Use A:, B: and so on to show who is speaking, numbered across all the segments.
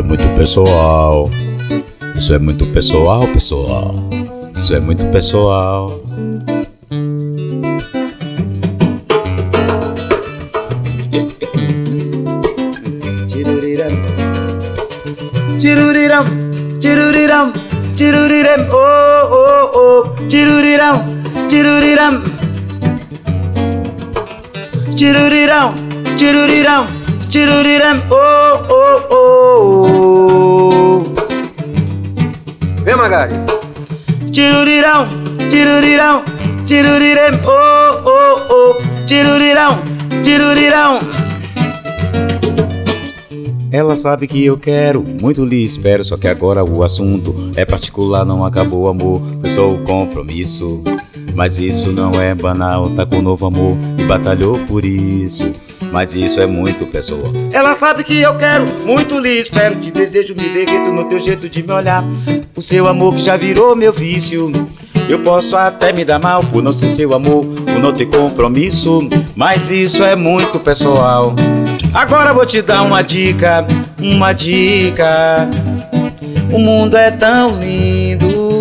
A: é muito pessoal. Isso é muito pessoal, pessoal. Isso é muito pessoal.
B: Tiruriram, tiruriram, tiruriram, oh, oh, oh, tiruriram, tiruriram. Tiruriram, tiruriram, tiruriram, oh, oh, oh.
C: Vem, Magari.
B: Tirurirão, tirurirão, tirurirem, oh, oh, oh, tirurirão, tirurirão.
A: Ela sabe que eu quero, muito lhe espero, só que agora o assunto é particular, não acabou amor, foi só o compromisso. Mas isso não é banal, tá com novo amor e batalhou por isso. Mas isso é muito pessoal.
B: Ela sabe que eu quero, muito lhe espero, te desejo, me derreto no teu jeito de me olhar. O seu amor que já virou meu vício. Eu posso até me dar mal por não ser seu amor, por não ter compromisso, mas isso é muito pessoal. Agora vou te dar uma dica, uma dica. O mundo é tão lindo.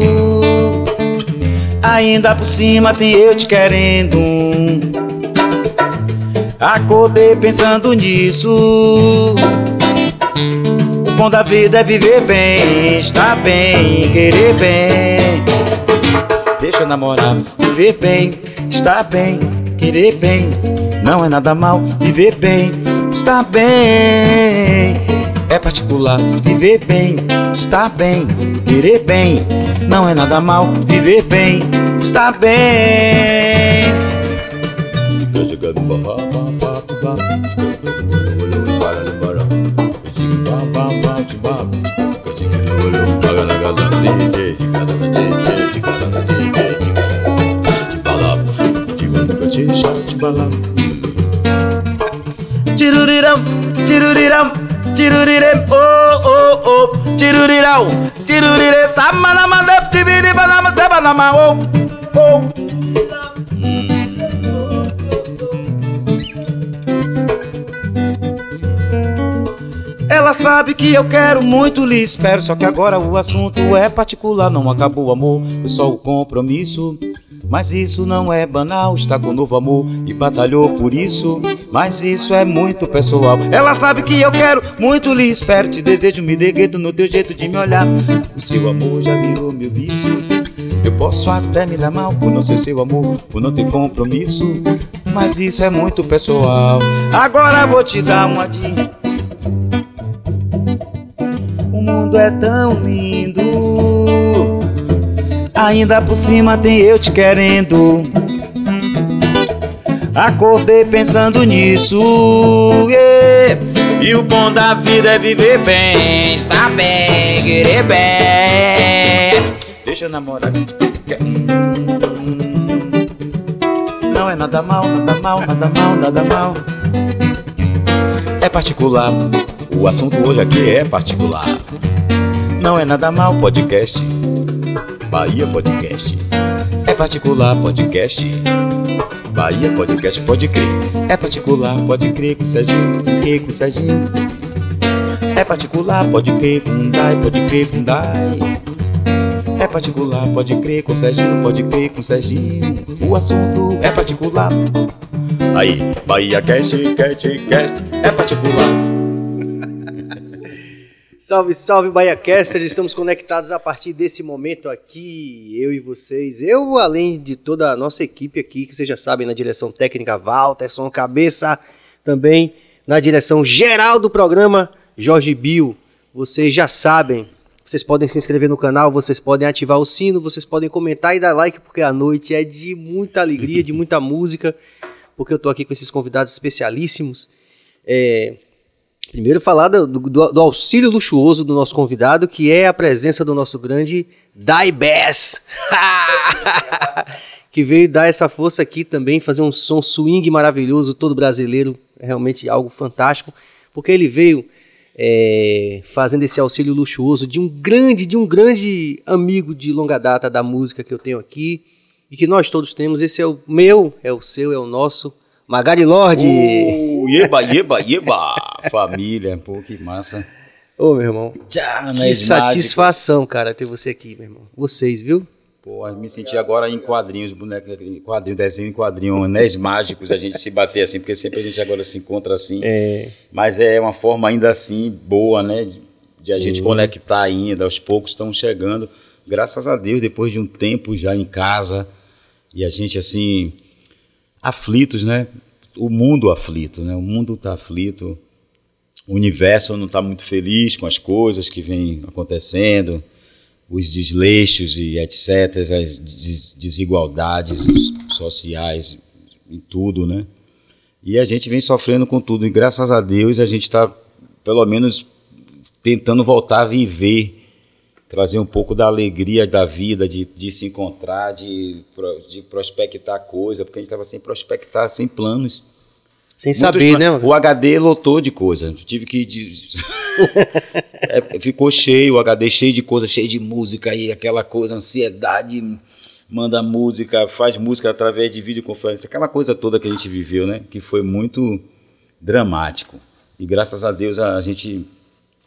B: Ainda por cima tem eu te querendo. Acordei pensando nisso. O bom da vida é viver bem, estar bem, querer bem. Deixa eu namorar, viver bem, estar bem, querer bem. Não é nada mal, viver bem, estar bem. É particular, viver bem, estar bem, querer bem. Não é nada mal, viver bem, estar bem. Tiruriram, tirurirem, oh, oh, oh, tirurirão, tirurire, samanamandep, tibiri, banama, sebanama, oh, oh. Ela sabe que eu quero muito, lhe espero. Só que agora o assunto é particular. Não acabou o amor, foi só o compromisso. Mas isso não é banal, está com novo amor e batalhou por isso. Mas isso é muito pessoal. Ela sabe que eu quero muito, lhe espero. Te desejo, me deguedo no teu jeito de me olhar. O seu amor já virou meu vício. Eu posso até me dar mal por não ser seu amor, por não ter compromisso. Mas isso é muito pessoal. Agora vou te dar uma dica. O mundo é tão lindo. Ainda por cima tem eu te querendo. Acordei pensando nisso. yeah. E o bom da vida é viver bem, estar bem, querer bem. Deixa eu namorar. Não é nada mal, nada mal, nada mal, nada mal. É particular. O assunto hoje aqui é particular. Não é nada mal, podcast. Bahia Podcast. É particular, podcast. Bahia Podcast, pode crer. É particular, pode crer com Serginho. Que com Serginho. É particular, pode crer com Dai, pode crer com Dai. É particular, pode crer com Serginho, pode crer com Serginho. O assunto é particular. Aí, Bahia Cast, Cast, Cast, é particular.
C: Salve, salve, BahiaCaster! Estamos conectados a partir desse momento aqui, eu e vocês. Eu, além de toda a nossa equipe aqui, que vocês já sabem, na direção técnica, Walterson Cabeça, também na direção geral do programa, Jorge Bill. Vocês já sabem, vocês podem se inscrever no canal, vocês podem ativar o sino, vocês podem comentar e dar like, porque a noite é de muita alegria, de muita música, porque eu tô aqui com esses convidados especialíssimos. É, Primeiro falar do, do- do auxílio luxuoso do nosso convidado, que é a presença do nosso grande Dai Bass. que veio dar essa força aqui também, fazer um som swing maravilhoso, todo brasileiro, é realmente algo fantástico, porque ele veio é, fazendo esse auxílio luxuoso de um grande, de um grande amigo de longa data da música que eu tenho aqui e que nós todos temos. Esse é o meu, é o seu, é o nosso, Magari Lorde.
A: Uh, Yeba, yeba, yeba! Família, pô, que massa.
C: Ô, meu irmão. Tchau, que satisfação, cara, ter você aqui, meu irmão. Vocês, viu?
B: Pô, me senti agora em quadrinhos, boneco, quadrinho, desenho em quadrinho, anéis mágicos, a gente se bater assim, porque sempre a gente agora se encontra assim. É. Mas é uma forma ainda assim boa, né? De, de a gente conectar ainda, aos poucos estão chegando. Graças a Deus, depois de um tempo já em casa, e a gente assim, aflitos, né? O mundo aflito, né? O mundo está aflito o universo não está muito feliz com as coisas que vêm acontecendo, os desleixos e etc., as desigualdades sociais em tudo, né? E a gente vem sofrendo com tudo, e graças a Deus a gente está, pelo menos, tentando voltar a viver, trazer um pouco da alegria da vida, de, de se encontrar, de, de prospectar coisa, porque a gente estava sem prospectar, sem planos.
C: Sem saber, né?
B: O HD lotou de coisa. Tive que. De... é, ficou cheio, o HD cheio de coisa, cheio de música aí, aquela coisa, ansiedade, manda música, faz música através de videoconferência, aquela coisa toda que a gente viveu, né? Que foi muito dramático. E graças a Deus a gente,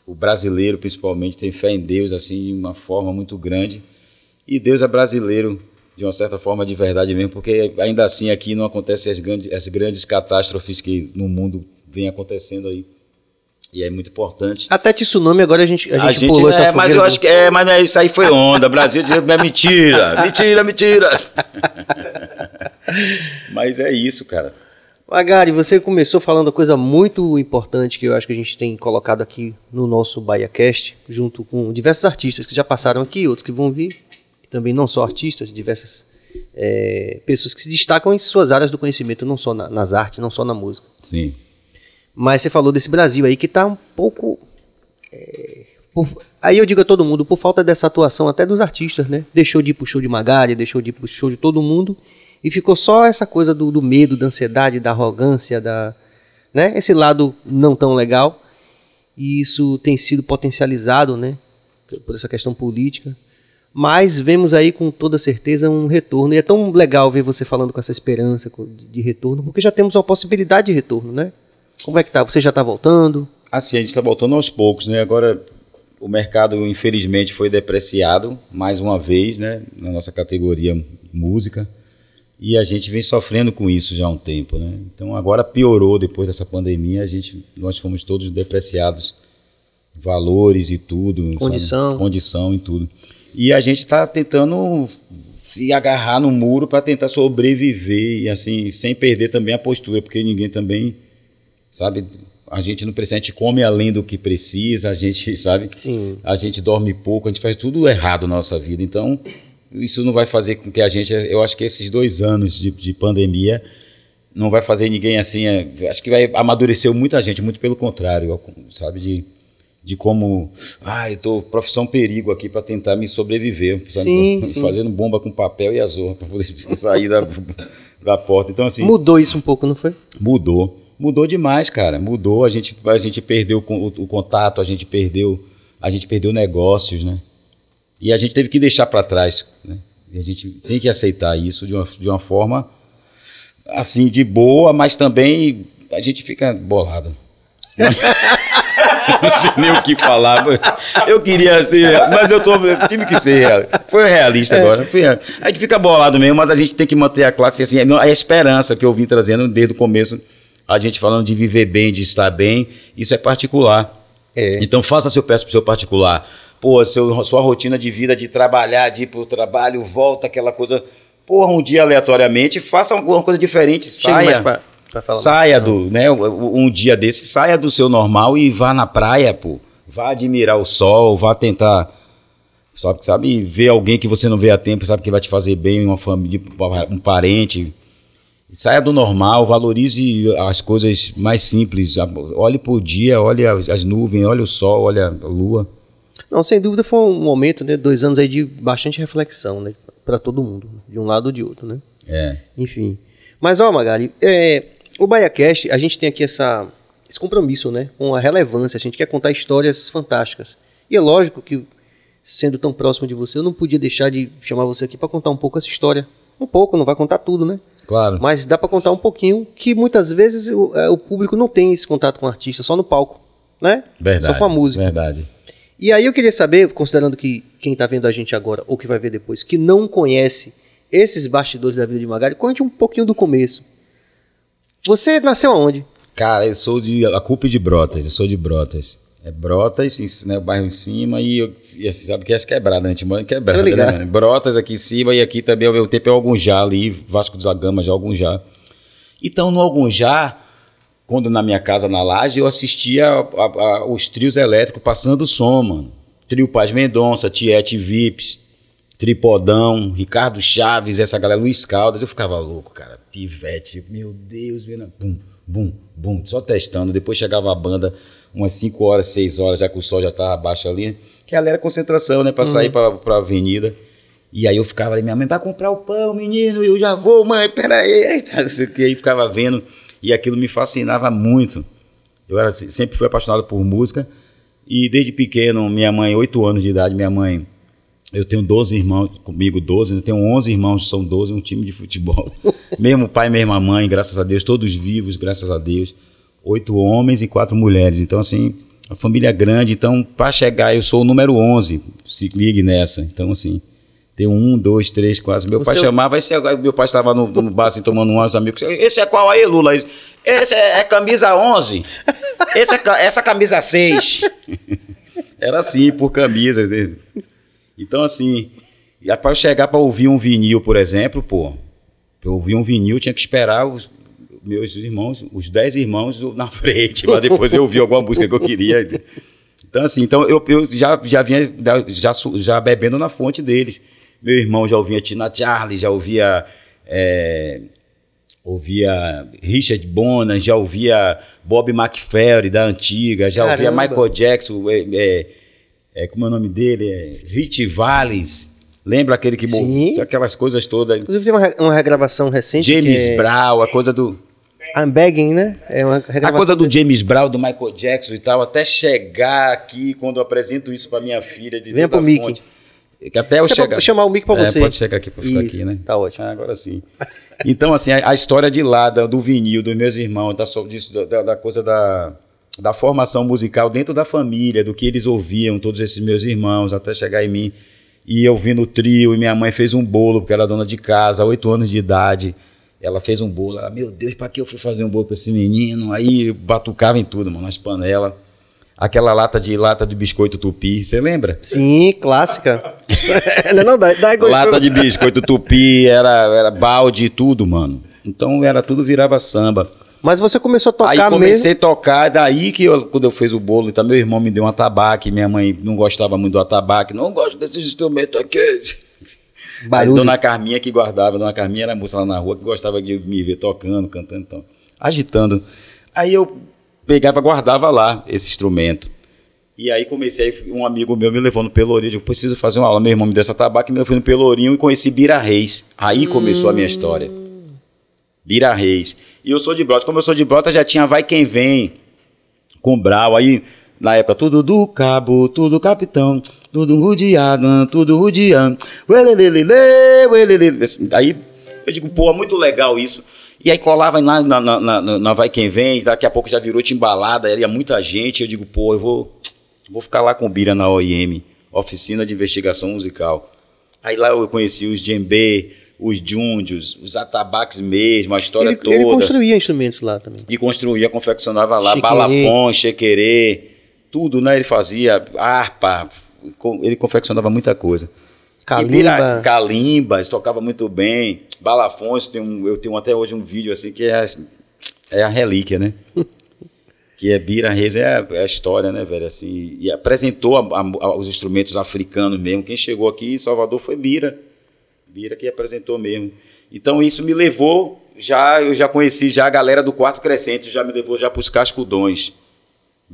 B: o brasileiro principalmente, tem fé em Deus assim de uma forma muito grande. E Deus é brasileiro de uma certa forma de verdade mesmo, porque ainda assim aqui não acontecem as grandes, as grandes catástrofes que no mundo vem acontecendo aí. E é muito importante.
C: Até tsunami agora a gente, a, a gente, pulou
B: é, essa Mas eu acho que é, mas é, isso aí foi onda. Brasil é mentira, mentira, mentira. mas é isso, cara.
C: Magari, você começou falando coisa muito importante que eu acho que a gente tem colocado aqui no nosso BahiaCast, junto com diversos artistas que já passaram aqui, outros que vão vir também não só artistas, diversas é, pessoas que se destacam em suas áreas do conhecimento, não só na, nas artes, não só na música.
B: Sim.
C: Mas você falou desse Brasil aí que está um pouco. É, por, aí eu digo a todo mundo, por falta dessa atuação até dos artistas, né? Deixou de ir pro show de Magari, deixou de ir pro show de todo mundo e ficou só essa coisa do, do medo, da ansiedade, da arrogância, da, né? Esse lado não tão legal. E isso tem sido potencializado, né? Por essa questão política mas vemos aí com toda certeza um retorno. E é tão legal ver você falando com essa esperança de retorno, porque já temos uma possibilidade de retorno, né? Como é que tá? Você já está voltando?
B: Assim, a gente está voltando aos poucos, né? Agora o mercado, infelizmente, foi depreciado mais uma vez, né? Na nossa categoria música. E a gente vem sofrendo com isso já há um tempo, né? Então agora piorou depois dessa pandemia, a gente, nós fomos todos depreciados, valores e tudo,
C: condição,
B: sabe? condição e tudo. E a gente está tentando se agarrar no muro para tentar sobreviver e assim, sem perder também a postura, porque ninguém também, sabe, a gente não precisa, a gente come além do que precisa, a gente, sabe,
C: Sim.
B: a gente dorme pouco, a gente faz tudo errado na nossa vida. Então, isso não vai fazer com que a gente, eu acho que esses dois anos de, de pandemia não vai fazer ninguém assim, é, acho que vai amadurecer muita gente, muito pelo contrário, sabe, de de como, ah, eu tô profissão perigo aqui para tentar me sobreviver,
C: sim,
B: fazendo sim. bomba com papel e azul para poder sair da, da porta. Então assim,
C: mudou isso um pouco, não foi?
B: Mudou. Mudou demais, cara. Mudou, a gente a gente perdeu o, o contato, a gente perdeu, a gente perdeu negócios, né? E a gente teve que deixar para trás, né? E a gente tem que aceitar isso de uma, de uma forma assim de boa, mas também a gente fica bolado. não sei nem o que falar. Eu queria ser, mas eu tô, tive que ser real. Foi realista é. agora. Foi, a gente fica bolado mesmo, mas a gente tem que manter a classe assim, a esperança que eu vim trazendo desde o começo, a gente falando de viver bem, de estar bem, isso é particular. É. Então faça seu peço pro seu particular. Pô, seu, sua rotina de vida, de trabalhar, de ir pro trabalho, volta aquela coisa. Porra, um dia aleatoriamente, faça alguma coisa diferente, saia saia do, né, um dia desse, saia do seu normal e vá na praia, pô. Vá admirar o sol, vá tentar, sabe, sabe, ver alguém que você não vê há tempo, sabe que vai te fazer bem, uma família, um parente. Saia do normal, valorize as coisas mais simples. Olhe por dia, olhe as nuvens, olhe o sol, olhe a lua.
C: Não, sem dúvida foi um momento, né, dois anos aí de bastante reflexão, né, para todo mundo, de um lado ou de outro, né?
B: É.
C: Enfim. Mas, ó, Magali, é, o BaiaCast, a gente tem aqui essa, esse compromisso, né? Com a relevância. A gente quer contar histórias fantásticas. E é lógico que, sendo tão próximo de você, eu não podia deixar de chamar você aqui para contar um pouco essa história. Um pouco, não vai contar tudo, né?
B: Claro.
C: Mas dá para contar um pouquinho que muitas vezes o, é, o, público não tem esse contato com o artista, só no palco. né?
B: Verdade.
C: Só com a música.
B: Verdade.
C: E aí eu queria saber, considerando que quem tá vendo a gente agora, ou que vai ver depois, que não conhece esses bastidores da vida de Magali, conte um pouquinho do começo. Você nasceu aonde?
B: Cara, eu sou de. A culpa é de Brotas, eu sou de Brotas. É Brotas, né, o bairro em cima, e, eu, e você sabe que é as quebradas, né? A gente mora em quebrada, né? Brotas aqui em cima, e aqui também ao mesmo tempo é Algunjá ali, Vasco da Gama, já Algunjá. Então, no Algunjá, quando na minha casa na laje, eu assistia a, a, a, os trios elétricos passando som, mano. Trio Paz Mendonça, Tiete Vips, Tripodão, Ricardo Chaves, essa galera, Luiz Caldas, eu ficava louco, cara. Pivete, meu Deus, vendo, bum, bum, bum, só testando. Depois chegava a banda umas 5 horas, 6 horas, já que o sol já estava baixo ali, que ali era concentração, né, para uhum. sair para a avenida. E aí eu ficava ali, minha mãe, vai comprar o pão, menino, eu já vou, mãe, peraí. E aí ficava vendo, e aquilo me fascinava muito. Eu era, sempre fui apaixonado por música, e desde pequeno, minha mãe, 8 anos de idade, minha mãe, eu tenho 12 irmãos, comigo 12, eu tenho 11 irmãos, são 12, um time de futebol. mesmo pai, mesma mãe, graças a Deus, todos vivos, graças a Deus oito homens e quatro mulheres. Então, assim, a família é grande. Então, para chegar, eu sou o número 11. Se ligue nessa. Então, assim, tem um, dois, três, quatro. Meu o pai seu... chamava, esse, é meu pai estava no, no bar assim, tomando um, os amigos. Esse é qual aí, Lula? Esse é, é camisa 11. Esse é, essa é camisa 6. Era assim, por camisas. Né? Então, assim, para chegar para ouvir um vinil, por exemplo, pô, eu ouvir um vinil, tinha que esperar os, meus irmãos, os dez irmãos na frente, mas depois eu ouvi alguma música que eu queria. Então, assim, então eu, eu já, já vinha já, já bebendo na fonte deles. Meu irmão já ouvia Tina Charlie, já ouvia. É, ouvia Richard Bonan, já ouvia Bob McFerry da antiga, já Caramba. ouvia Michael Jackson, é, é, é, como é o nome dele? É, Rich Valens. Lembra aquele que
C: Sim.
B: aquelas coisas todas.
C: Inclusive tem uma, uma regravação recente.
B: James é... Brown, a coisa do.
C: I'm begging, né? É uma
B: a coisa do James Brown, do Michael Jackson e tal, até chegar aqui, quando eu apresento isso para minha filha de
C: Venha pro Mickey.
B: Que até eu
C: você
B: chegar.
C: Pode chamar o Mickey para é, você.
B: Pode chegar aqui para ficar
C: isso,
B: aqui, né?
C: Tá ótimo.
B: Ah, agora sim. Então, assim, a, a, história de lá, do vinil, dos meus irmãos, da, disso, da, da coisa da, da formação musical dentro da família, do que eles ouviam, todos esses meus irmãos, até chegar em mim. E eu vi no trio, e minha mãe fez um bolo, porque era dona de casa, oito anos de idade. Ela fez um bolo. Ela, meu Deus, para que eu fui fazer um bolo para esse menino? Aí batucava em tudo, mano, nas panelas. Aquela lata de lata de biscoito tupi, você lembra?
C: Sim, clássica. não, dá, dá
B: lata de biscoito tupi, era, era balde e tudo, mano. Então era tudo virava samba.
C: Mas você começou a tocar
B: Aí comecei mesmo? a tocar, daí que eu, quando eu fiz o bolo, então meu irmão me deu um atabaque, minha mãe não gostava muito do atabaque, não gosto desses instrumentos aqui. Barulho. Aí, dona Carminha que guardava, Dona Carminha era moça lá na rua que gostava de me ver tocando, cantando, então, agitando. Aí eu pegava, guardava lá esse instrumento. E aí comecei, um amigo meu me levou no Pelourinho, eu preciso fazer uma aula, meu irmão me deu essa tabaco, eu fui no Pelourinho e conheci Bira Reis. Aí começou a minha história. Bira Reis. E eu sou de Brota, como eu sou de Brota, já tinha Vai Quem Vem, com Brau, aí na época, tudo do cabo, tudo capitão, tudo rodeado, tudo rodeando. Aí eu digo, pô, é muito legal isso. E aí colava na, na, na, na, Vai Quem Vem, daqui a pouco já virou timbalada, ia muita gente. Eu digo, pô, eu vou, vou ficar lá com o Bira na OIM, Oficina de Investigação Musical. Aí lá eu conheci os djembe, os jundios, os atabaques mesmo, a história
C: ele,
B: toda.
C: Ele construía instrumentos lá também.
B: E construía, confeccionava lá, balafon, chequerê, tudo, né? Ele fazia harpa, ele confeccionava muita coisa.
C: Calimba.
B: Calimba, tocava muito bem. Balafões, tem um, eu tenho até hoje um vídeo assim que é a, é a relíquia, né? que é Bira Reis, é a, é a, história, né, velho? Assim, e apresentou a, a, os instrumentos africanos mesmo. Quem chegou aqui em Salvador foi Bira. Bira que apresentou mesmo. Então isso me levou, já eu já conheci já a galera do Quarto Crescente, já me levou já para os cascudões.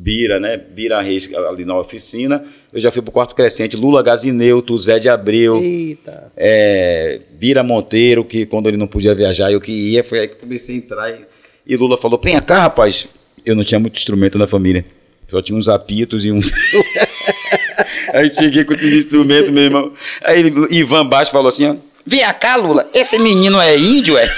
B: Bira, né? Bira Reis ali na oficina. Eu já fui pro Quarto Crescente, Lula Gazineuto, Zé de Abreu.
C: Eita.
B: É, Bira Monteiro, que quando ele não podia viajar, eu que ia, foi aí que comecei a entrar. E, e Lula falou: vem cá, rapaz. Eu não tinha muito instrumento na família. Só tinha uns apitos e uns. aí cheguei com esses instrumentos, meu irmão. Aí Ivan Baixo falou assim: ó, vem cá, Lula, esse menino é índio, é?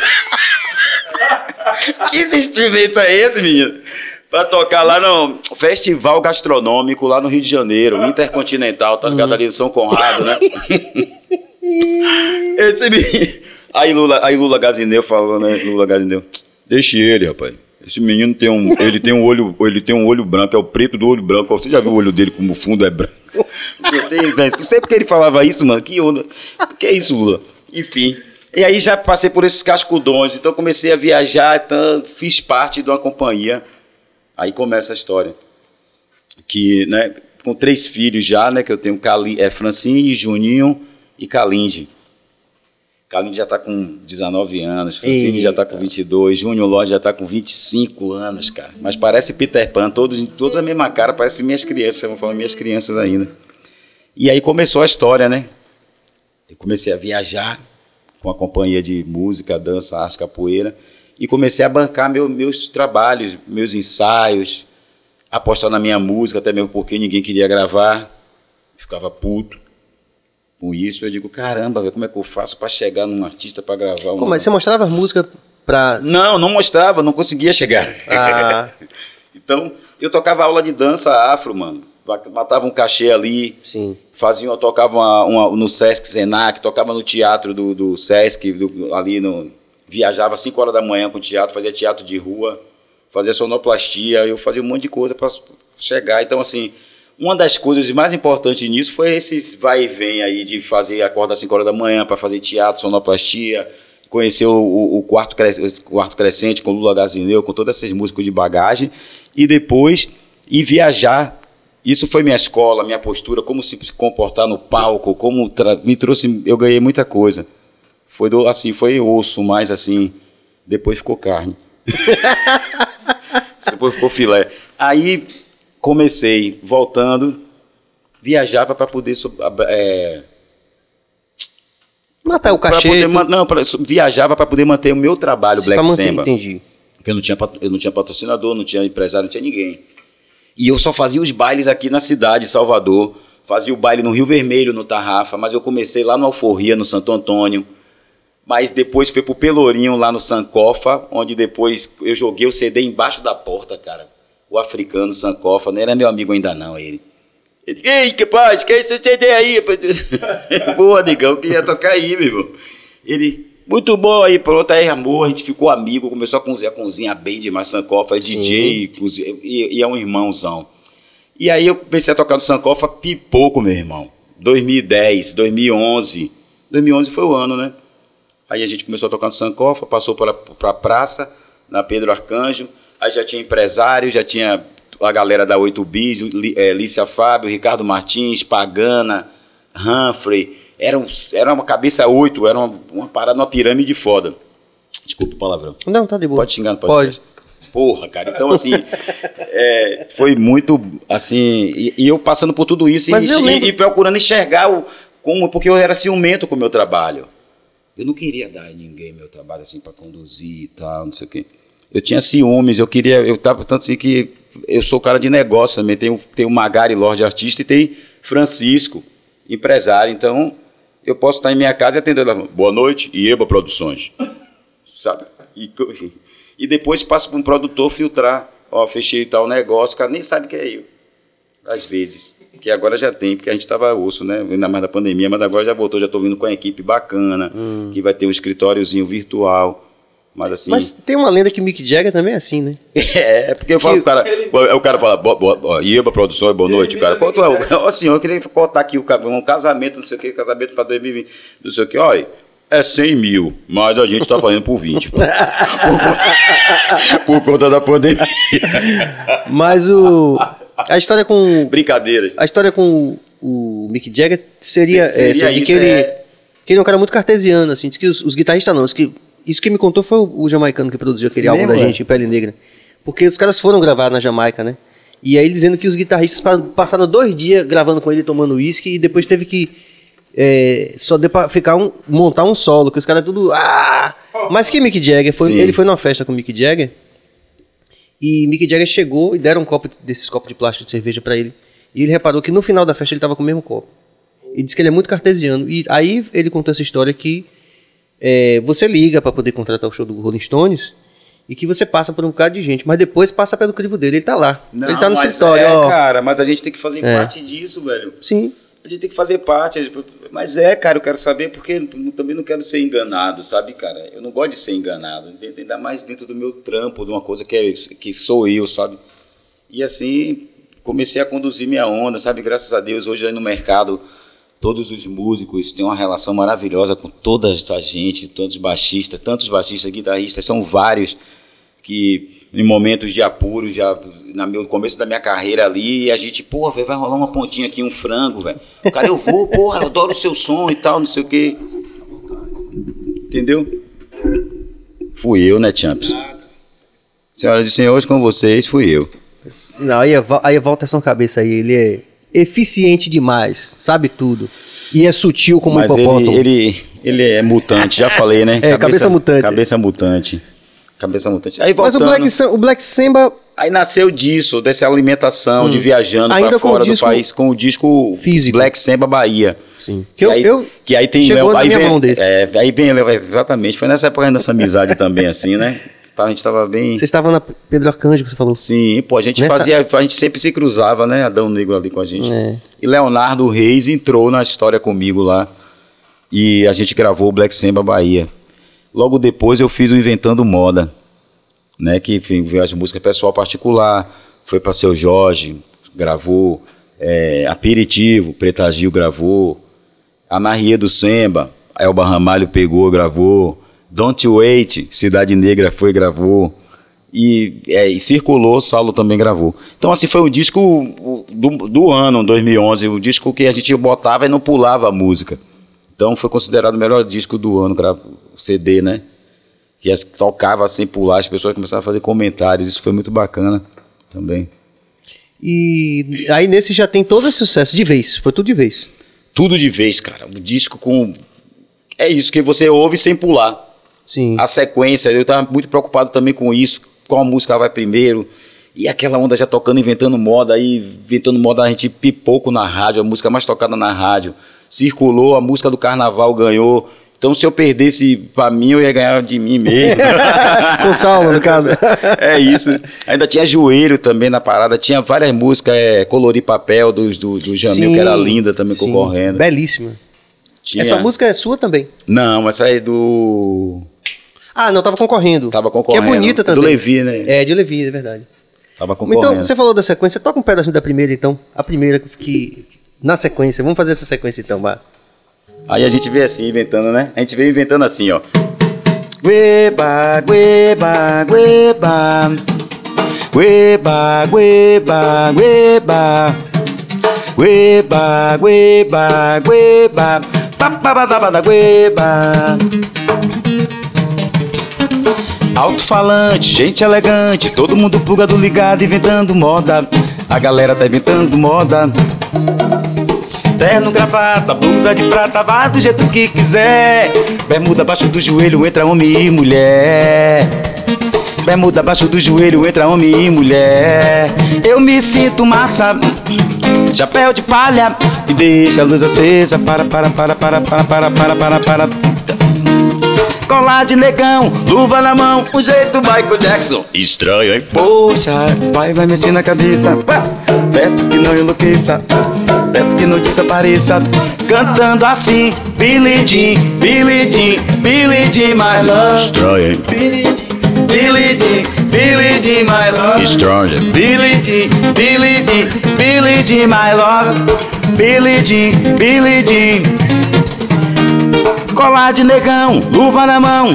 B: que instrumento é esse, menino? Pra tocar lá no Festival Gastronômico, lá no Rio de Janeiro, Intercontinental, tá ligado? Uhum. Ali no São Conrado, né? Esse Aí Lula, aí Lula Gazineu falou, né? Lula Gazineu. Deixe ele, rapaz. Esse menino tem um, ele tem um olho, ele tem um olho branco, é o preto do olho branco. Você já viu o olho dele como o fundo é branco? Sempre que ele falava isso, mano, que onda. Que é isso, Lula? Enfim. E aí já passei por esses cascudões, então comecei a viajar, então fiz parte de uma companhia. Aí começa a história. Que, né, com três filhos já, né, que eu tenho Cali, é Francine, Juninho e Calinde. Kalinde já está com 19 anos, Francine já está com 22, Júnior Lodge já está com 25 anos, cara. Mas parece Peter Pan, todos, todos a mesma cara, parece minhas crianças, vamos falar minhas crianças ainda. E aí começou a história, né? Eu comecei a viajar com a companhia de música, dança, arte, capoeira, e comecei a bancar meu, meus trabalhos, meus ensaios, apostar na minha música, até mesmo porque ninguém queria gravar, ficava puto com isso, eu digo, caramba, véio, como é que eu faço para chegar num artista para gravar
C: uma... mas você mostrava as músicas para...
B: Não, não mostrava, não conseguia chegar. Ah. então, eu tocava aula de dança afro, mano. Matava um cachê ali,
C: Sim.
B: fazia, eu tocava uma, uma, no Sesc Zenac, tocava no teatro do, do Sesc, do, ali no... Viajava às 5 horas da manhã com teatro, fazia teatro de rua, fazia sonoplastia, eu fazia um monte de coisa para chegar. Então, assim, uma das coisas mais importantes nisso foi esses vai e vem aí de fazer acordar às 5 horas da manhã para fazer teatro, sonoplastia, conhecer o, o, o quarto, quarto Crescente com Lula Gazineu, com todas essas músicas de bagagem, e depois ir viajar. Isso foi minha escola, minha postura, como se comportar no palco, como me trouxe, eu ganhei muita coisa. Foi do, assim, foi osso, mas assim, depois ficou carne. depois ficou filé. Aí comecei voltando, viajava para poder é,
C: matar o cachê.
B: Poder, não, pra, viajava para poder manter o meu trabalho Black manter, Samba.
C: Entendi.
B: Porque eu não tinha eu não tinha patrocinador, não tinha empresário, não tinha ninguém. E eu só fazia os bailes aqui na cidade, Salvador. Fazia o baile no Rio Vermelho, no Tarrafa, mas eu comecei lá no Alforria, no Santo Antônio. Mas depois fui pro Pelourinho, lá no Sancofa, onde depois eu joguei o CD embaixo da porta, cara o africano Sankofa, não era meu amigo ainda não, ele. Ele, ei, que paz, que é esse CD aí? Boa, negão, que ia tocar aí, meu irmão. Ele, muito bom aí, pronto, aí amor, a gente ficou amigo, começou a cozinhar, cozinhar bem demais, Sankofa é DJ e, e, é um irmãozão. E aí eu comecei a tocar no Sankofa pipoco, meu irmão. 2010, 2011. 2011 foi o ano, né? Aí a gente começou a tocar no Sankofa, passou para a praça, na Pedro Arcanjo, Aí já tinha empresário, já tinha a galera da 8 Bis, é, Lícia Fábio, Ricardo Martins, Pagana, Humphrey. Era, um, era uma cabeça oito, era uma, uma parada, uma pirâmide foda. Desculpa o palavrão.
C: Não, tá de boa.
B: Pode xingar, pode. Pode. Porra, cara. Então, assim, é, foi muito, assim, e, e, eu passando por tudo isso e, e, e, procurando enxergar o, como, porque eu era ciumento com o meu trabalho. Eu não queria dar a ninguém meu trabalho, assim, para conduzir e tal, não sei o quê. Eu tinha ciúmes, eu queria, eu tava tanto assim que eu sou cara de negócio também, tem, tem o Magari Lorde artista e tem Francisco, empresário, então eu posso estar em minha casa e atender boa noite, Ieba Produções, sabe? E, e depois passo para um produtor filtrar, ó, fechei tal negócio, o cara nem sabe que é eu, às vezes, que agora já tem, porque a gente estava osso, né, ainda mais da pandemia, mas agora já voltou, já estou vindo com a equipe bacana, hum. que vai ter um escritóriozinho virtual, mas assim.
C: Mas tem uma lenda que o Mick Jagger também é assim, né?
B: é, porque eu falo que o cara. O cara fala, boa, boa, Ieba Produção, boa noite, cara. Quanto é? Ó, senhor, eu queria cortar aqui o um casamento, não sei o que, casamento para 2020, não sei o que, olha. É 100 mil, mas a gente está fazendo por 20. por, por conta da pandemia.
C: Mas o. A história com.
B: Brincadeiras.
C: A história com o Mick Jagger seria, seria essa, de que ele, é... que ele é um cara muito cartesiano, assim. Diz que os, os guitarristas não, diz que isso que me contou foi o, o jamaicano que produziu aquele álbum da gente, Pele Negra. Porque os caras foram gravar na Jamaica, né? E aí dizendo que os guitarristas passaram dois dias gravando com ele, tomando uísque, e depois teve que é, só de pra ficar um, montar um solo, que os caras tudo. Ah! Mas que Mick Jagger, foi, ele foi numa festa com o Mick Jagger, e Mick Jagger chegou e deram um copo desses copos de plástico de cerveja para ele. E ele reparou que no final da festa ele tava com o mesmo copo. E disse que ele é muito cartesiano. E aí ele contou essa história que é, você liga para poder contratar o show do Rolling Stones e que você passa por um bocado de gente, mas depois passa pelo crivo dele, ele tá lá.
B: Não,
C: ele tá no
B: mas
C: escritório,
B: é,
C: ó.
B: cara, mas a gente tem que fazer
C: É.
B: parte disso, velho.
C: Sim.
B: A gente tem que fazer parte. Mas é, cara, eu quero saber porque também não quero ser enganado, sabe, cara? Eu não gosto de ser enganado. Ainda mais dentro do meu trampo, de uma coisa que, é, que sou eu, sabe? E assim, comecei a conduzir minha onda, sabe? Graças a Deus, hoje aí no mercado, todos os músicos têm uma relação maravilhosa com toda essa gente, todos os baixistas, tantos baixistas, guitarristas, são vários que em momentos de apuro, já no meu começo da minha carreira ali, a gente, porra, velho, vai rolar uma pontinha aqui, um frango, velho. Cara, eu vou, porra, eu adoro o seu som e tal, não sei o quê. Entendeu? Fui eu, né, Champs? Senhoras e senhores, com vocês, fui eu.
C: Não, aí, aí é Walterson Cabeça aí, ele é eficiente demais, sabe tudo. E é sutil como
B: Mas
C: um hipopótamo.
B: ele, ele, ele é mutante, já falei, né?
C: É, cabeça mutante.
B: Cabeça mutante. Cabeça mutante. Aí
C: Mas o
B: voltando,
C: Black, Sam- o Black Samba
B: aí nasceu disso, dessa alimentação de viajando
C: Hum. Ainda
B: pra
C: com o
B: fora do país com o disco
C: físico.
B: Black Samba Bahia.
C: Sim.
B: Que,
C: eu-
B: aí,
C: eu-
B: que aí tem
C: na
B: aí vem. É, aí vem exatamente, foi nessa época dessa amizade também assim, né? Tá, A gente tava bem
C: Você estava na Pedro Arcanjo, que você falou.
B: Sim, pô, a gente
C: Nessa-
B: fazia, a gente sempre se cruzava, né? Adão Negro ali com a gente.
C: É.
B: E Leonardo Reis entrou na história comigo lá. E a gente gravou o Black Samba Bahia. Logo depois eu fiz o Inventando Moda, né? Que enfim, veio as músicas pessoal particular, foi para seu Jorge, gravou. É, Aperitivo, Preta Gil gravou. A Maria do Semba, Elba Ramalho pegou, gravou. Don't Wait, Cidade Negra foi, gravou. E, é, e circulou, Saulo também gravou. Então, assim, foi o disco do, do ano, 2011, o disco que a gente botava e não pulava a música. Então, foi considerado o melhor disco do ano, gra- CD, né? Que as- tocava sem pular, as pessoas começaram a fazer comentários, isso foi muito bacana também.
C: E aí nesse já tem todo esse sucesso de vez. Foi tudo de vez.
B: Tudo de vez, cara. O disco com. É isso que você ouve sem pular.
C: Sim.
B: A sequência, eu tava muito preocupado também com isso, qual música vai primeiro. E aquela onda já tocando, inventando moda, aí inventando moda, a gente pipoco na rádio, a música mais tocada na rádio. Circulou, a música do carnaval ganhou. Então, se eu perdesse pra mim, eu ia ganhar de mim mesmo.
C: Com Saulo, no caso.
B: é isso. Ainda tinha joelho também na parada, tinha várias músicas, é, Colorir Papel, dos, do, do Jamil,
C: Sim,
B: que era linda também
C: sim.
B: concorrendo.
C: Belíssima.
B: Tinha-
C: Essa música é sua também.
B: Não, essa aí é do.
C: Ah, não, tava concorrendo.
B: Tava concorrendo.
C: Que é bonita também.
B: Do Levi, né?
C: É, de Levi, é verdade.
B: Tava concorrendo.
C: Então, você falou da sequência, toca um pedacinho da primeira, então. A primeira que- que. Na sequência, vamos fazer essa sequência então, vá.
B: Aí a gente vê assim, inventando, né? A gente vem inventando assim, ó. Gueba, gueba, gueba. Gueba, gueba, gueba. Gueba, gueba, gueba. Papabadabada. Alto-falante, gente elegante, todo mundo plugado ligado, inventando moda. A galera tá inventando moda. Terno, gravata, blusa de prata, vá do jeito que quiser. Bermuda abaixo do joelho, entra homem e mulher. Bermuda abaixo do joelho, entra homem e mulher. Eu me sinto massa, chapéu de palha, e deixa a luz acesa. Para, para, para, para, para, para, para, para, para. Colar de negão, luva na mão, o jeito Michael Jackson. Estranho, hein? Poxa, vai, vai mexer na cabeça. Pá, Peço que não enlouqueça, peço que não desapareça. Cantando assim, Billy Jean, Billy Jean, Billy Jean, my love.
D: Estranho, hein?
B: Billy Jean, Billy Jean, Billy Jean, my love.
D: Estranho, hein?
B: Billy Jean, Billy Jean, Billy Jean, my love. Billy Jean, Billy Jean. Colar de negão, luva na mão.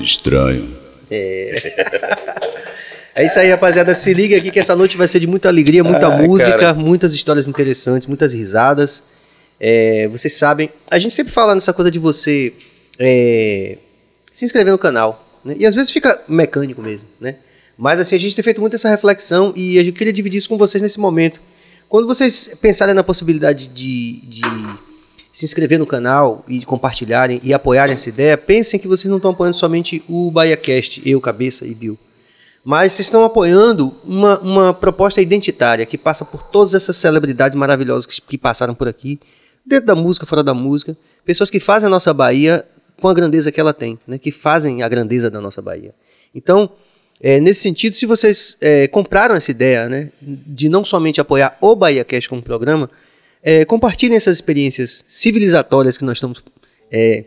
D: Estranho.
C: É isso aí, rapaziada. Se liga aqui que essa noite vai ser de muita alegria, muita
B: Ah,
C: música,
B: cara.
C: muitas histórias interessantes, muitas risadas. É, vocês sabem, a gente sempre fala nessa coisa de você é, se inscrever no canal. né? E às vezes fica mecânico mesmo, né? Mas assim, a gente tem feito muito essa reflexão e a gente queria dividir isso com vocês nesse momento. Quando vocês pensarem na possibilidade de, de se inscrever no canal e compartilharem e apoiarem essa ideia, pensem que vocês não estão apoiando somente o BahiaCast, eu, Cabeça e Bill. Mas vocês estão apoiando uma, uma proposta identitária que passa por todas essas celebridades maravilhosas que, que passaram por aqui, dentro da música, fora da música, pessoas que fazem a nossa Bahia com a grandeza que ela tem, né? que fazem a grandeza da nossa Bahia. Então, é, nesse sentido, se vocês é, compraram essa ideia, né, de não somente apoiar o Bahia Cash como programa, é, compartilhem essas experiências civilizatórias que nós estamos é,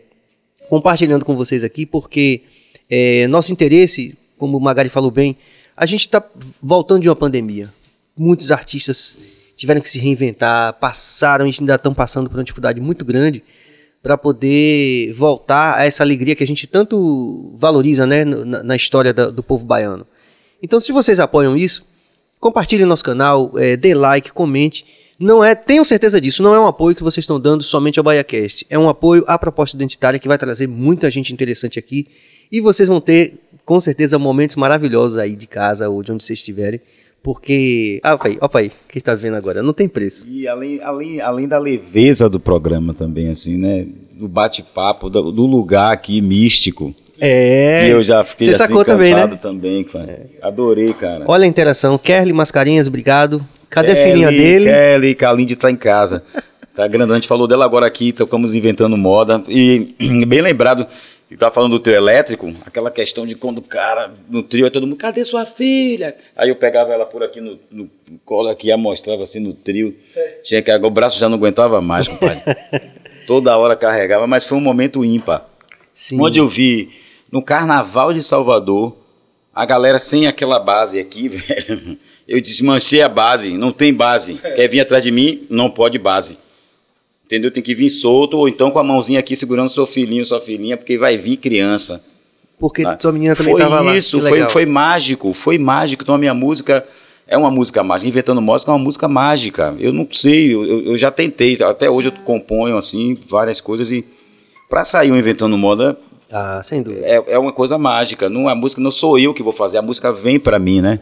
C: compartilhando com vocês aqui, porque é, nosso interesse, como o Magari falou bem, a gente está voltando de uma pandemia. Muitos artistas tiveram que se reinventar, passaram ainda estão passando por uma dificuldade muito grande para poder voltar a essa alegria que a gente tanto valoriza né, na, na história da, do povo baiano. Então, se vocês apoiam isso, compartilhe nosso canal, é, dê like, comente. Não é, tenham certeza disso, não é um apoio que vocês estão dando somente ao BaiaCast. É um apoio à proposta identitária que vai trazer muita gente interessante aqui. E vocês vão ter, com certeza, momentos maravilhosos aí de casa ou de onde vocês estiverem porque. Ah, opa aí, opa aí, que está vendo agora? Não tem preço.
B: E além, além, além da leveza do programa também, assim, né? Do bate-papo, do, do, lugar aqui místico.
C: É.
B: E eu já fiquei Você assim, sacou também, né? também, cara. É. Adorei, cara.
C: Olha a interação. Kelly Mascarinhas, obrigado. Cadê Kelly, a filhinha dele?
B: Kelly, Kalinde tá em casa. Tá grande, a gente falou dela agora aqui, estamos inventando moda. E bem lembrado, e tava falando do trio elétrico, aquela questão de quando o cara no trio, todo mundo, cadê sua filha? Aí eu pegava ela por aqui no, no colo aqui e mostrava assim no trio. É. Tinha que o braço já não aguentava mais, compadre. Toda hora carregava, mas foi um momento ímpar. Sim. Onde eu vi no Carnaval de Salvador, a galera sem aquela base aqui, velho. Eu desmanchei a base, não tem base. Quer vir atrás de mim? Não pode base entendeu? Tem que vir solto, ou então com a mãozinha aqui segurando seu filhinho, sua filhinha, porque vai vir criança.
C: Porque ah, sua menina também estava lá.
B: Foi isso, foi, foi mágico, foi mágico. Então a minha música é uma música mágica. Inventando música é uma música mágica. Eu não sei, eu, eu já tentei, até hoje eu componho assim, várias coisas e para sair um Inventando Moda
C: ah, sem dúvida.
B: É, é uma coisa mágica. Não, a música não sou eu que vou fazer, a música vem para mim, né?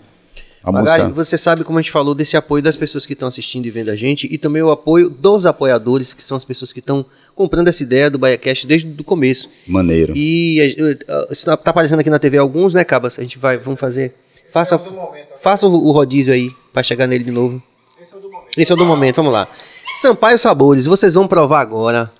C: A música... você sabe como a gente falou desse apoio das pessoas que estão assistindo e vendo a gente e também o apoio dos apoiadores, que são as pessoas que estão comprando essa ideia do BaiaCast desde o começo.
B: Maneiro.
C: E está aparecendo aqui na TV alguns, né, Cabas? A gente vai, vamos fazer. Faça, faça o, o rodízio aí para chegar nele de novo. Esse é o do momento. Esse é o do momento, vamos lá. Sampaio Sabores, vocês vão provar agora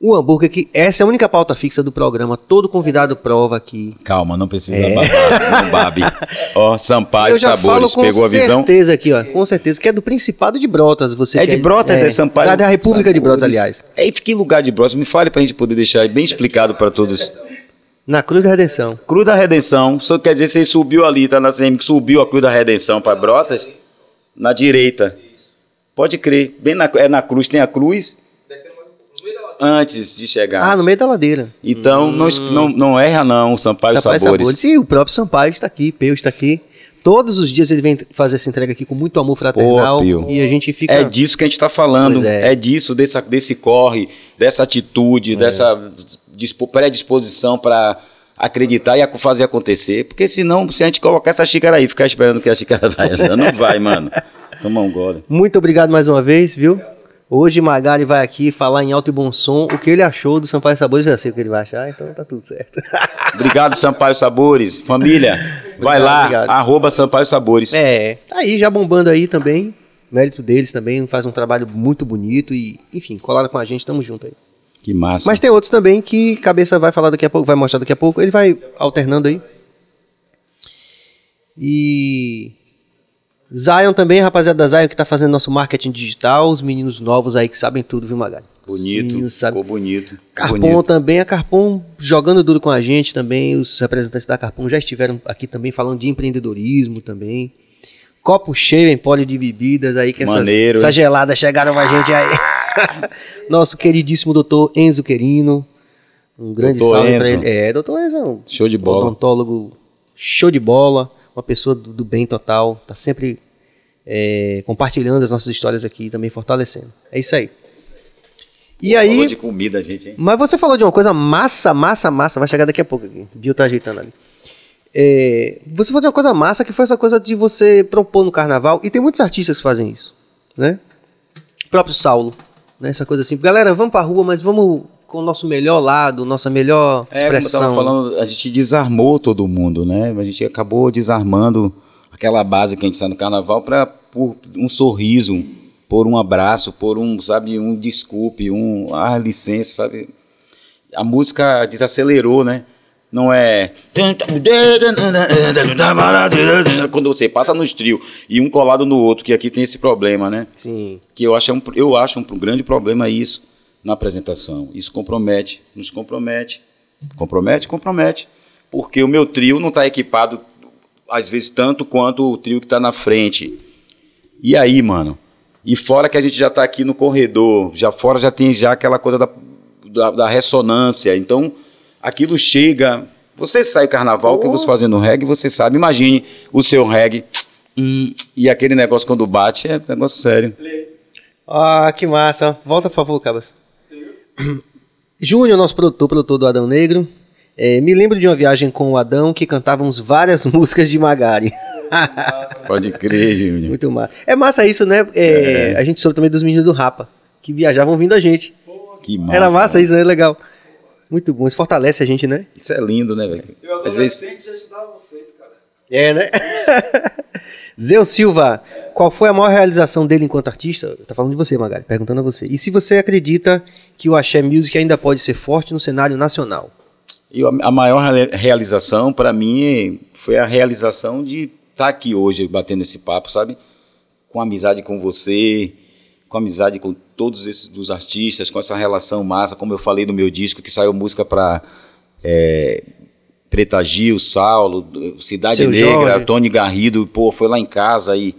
C: o hambúrguer que essa é a única pauta fixa do programa. Todo convidado prova aqui.
B: Calma, não precisa é. babar, não babe. Ó, Sampaio Sabores, pegou a visão?
C: Com certeza aqui, ó. Com certeza que é do Principado de Brotas, você
B: É de Brotas, é, é Sampaio.
C: É da República Sabores. de Brotas, aliás.
B: É que lugar de Brotas? Me fale pra gente poder deixar bem explicado para todos.
C: Na Cruz da Redenção.
B: Cruz da Redenção. Só quer dizer, você subiu ali, tá na CM, subiu a Cruz da Redenção para Brotas, na direita. Pode crer. Bem na, é na cruz, tem a cruz antes de chegar.
C: Ah, no meio da ladeira.
B: Então, hum. não, não, não erra não, Sampaio, Sampaio Sabores. Sabores.
C: E o próprio Sampaio está aqui, Peu está aqui. Todos os dias ele vem fazer essa entrega aqui com muito amor fraternal. Pô, e a gente fica.
B: É disso que a gente está falando. É. é. disso, desse, desse corre, dessa atitude, é. dessa predisposição para acreditar e fazer acontecer. Porque senão, se a gente colocar essa xícara aí, ficar esperando que a xícara vai, não vai, mano. Toma um gole.
C: Muito obrigado mais uma vez, viu? Hoje Magali vai aqui falar em alto e bom som o que ele achou do Sampaio Sabores. Já sei o que ele vai achar, então tá tudo certo.
B: Obrigado, Sampaio Sabores. Família, vai lá, obrigado. arroba Sampaio Sabores.
C: É, tá aí já bombando aí também. Mérito deles também, faz um trabalho muito bonito e, enfim, colaram com a gente, tamo junto aí.
B: Que massa.
C: Mas tem outros também que Cabeça vai falar daqui a pouco, vai mostrar daqui a pouco. Ele vai alternando aí. E Zion também, rapaziada da Zion que tá fazendo nosso marketing digital, os meninos novos aí que sabem tudo, viu, Magali?
B: Bonito, ficou bonito.
C: Carpon
B: bonito.
C: também, a Carpon jogando duro com a gente também, os representantes da Carpon já estiveram aqui também falando de empreendedorismo também. Copo cheio em pólio de bebidas aí, que essas, essas geladas chegaram pra gente aí. Nosso queridíssimo doutor Enzo Querino, um grande doutor salve Enzo. pra ele. É, doutor Enzo, é
B: show de bola.
C: odontólogo show de bola, uma pessoa do, do bem total, tá sempre é, compartilhando as nossas histórias aqui também fortalecendo. É isso aí.
B: E aí. Falou de comida, gente, hein?
C: Mas você falou de uma coisa massa, massa, massa. Vai chegar daqui a pouco aqui. Bill tá ajeitando ali. É, você falou de uma coisa massa que foi essa coisa de você propor no carnaval. E tem muitos artistas que fazem isso, né? O próprio Saulo. Né? Essa coisa assim. Galera, vamos pra rua, mas vamos com o nosso melhor lado, nossa melhor é, expressão.
B: Como eu falando, a gente desarmou todo mundo, né? A gente acabou desarmando aquela base que a gente está no carnaval para por um sorriso, por um abraço, por um, sabe, um desculpe, um ah, licença, sabe? A música desacelerou, né? não é. Quando você passa nos trio e um colado no outro, que aqui tem esse problema, né?
C: Sim.
B: Que eu acho, um, eu acho um grande problema isso na apresentação. Isso compromete, nos compromete. Compromete, compromete. Porque o meu trio não está equipado, às vezes, tanto quanto o trio que está na frente. E aí, mano? E fora que a gente já está aqui no corredor, já fora já tem já aquela coisa da, da, da ressonância. Então, aquilo chega. Você sai carnaval, oh. que você fazendo reggae, você sabe. Imagine o seu reggae. Hum, e aquele negócio quando bate é negócio sério.
C: Ah, que massa. Volta, por favor, Cabas. Júnior, nosso produtor, produtor do Adão Negro. É, me lembro de uma viagem com o Adão que cantávamos várias músicas de Magari.
B: Pode crer, Júnior.
C: Muito massa. É massa isso, né? É, é. A gente soube também dos meninos do Rapa, que viajavam vindo a gente.
B: Que massa.
C: Era massa mano. isso, né? Legal. Muito bom. Isso fortalece a gente, né?
B: Isso é lindo, né, velho?
E: Eu adolescente vezes... já estudava vocês, cara.
C: É, né? Zeu Silva, qual foi a maior realização dele enquanto artista? Tá falando de você, Magali, perguntando a você. E se você acredita que o Axé Music ainda pode ser forte no cenário nacional?
B: E a maior realização para mim foi a realização de estar tá aqui hoje batendo esse papo, sabe? Com amizade com você, com amizade com todos esses dos artistas, com essa relação massa, como eu falei no meu disco que saiu música para é, Preta Gil, Saulo, Cidade Seu Negra, Jorge. Tony Garrido, pô, foi lá em casa e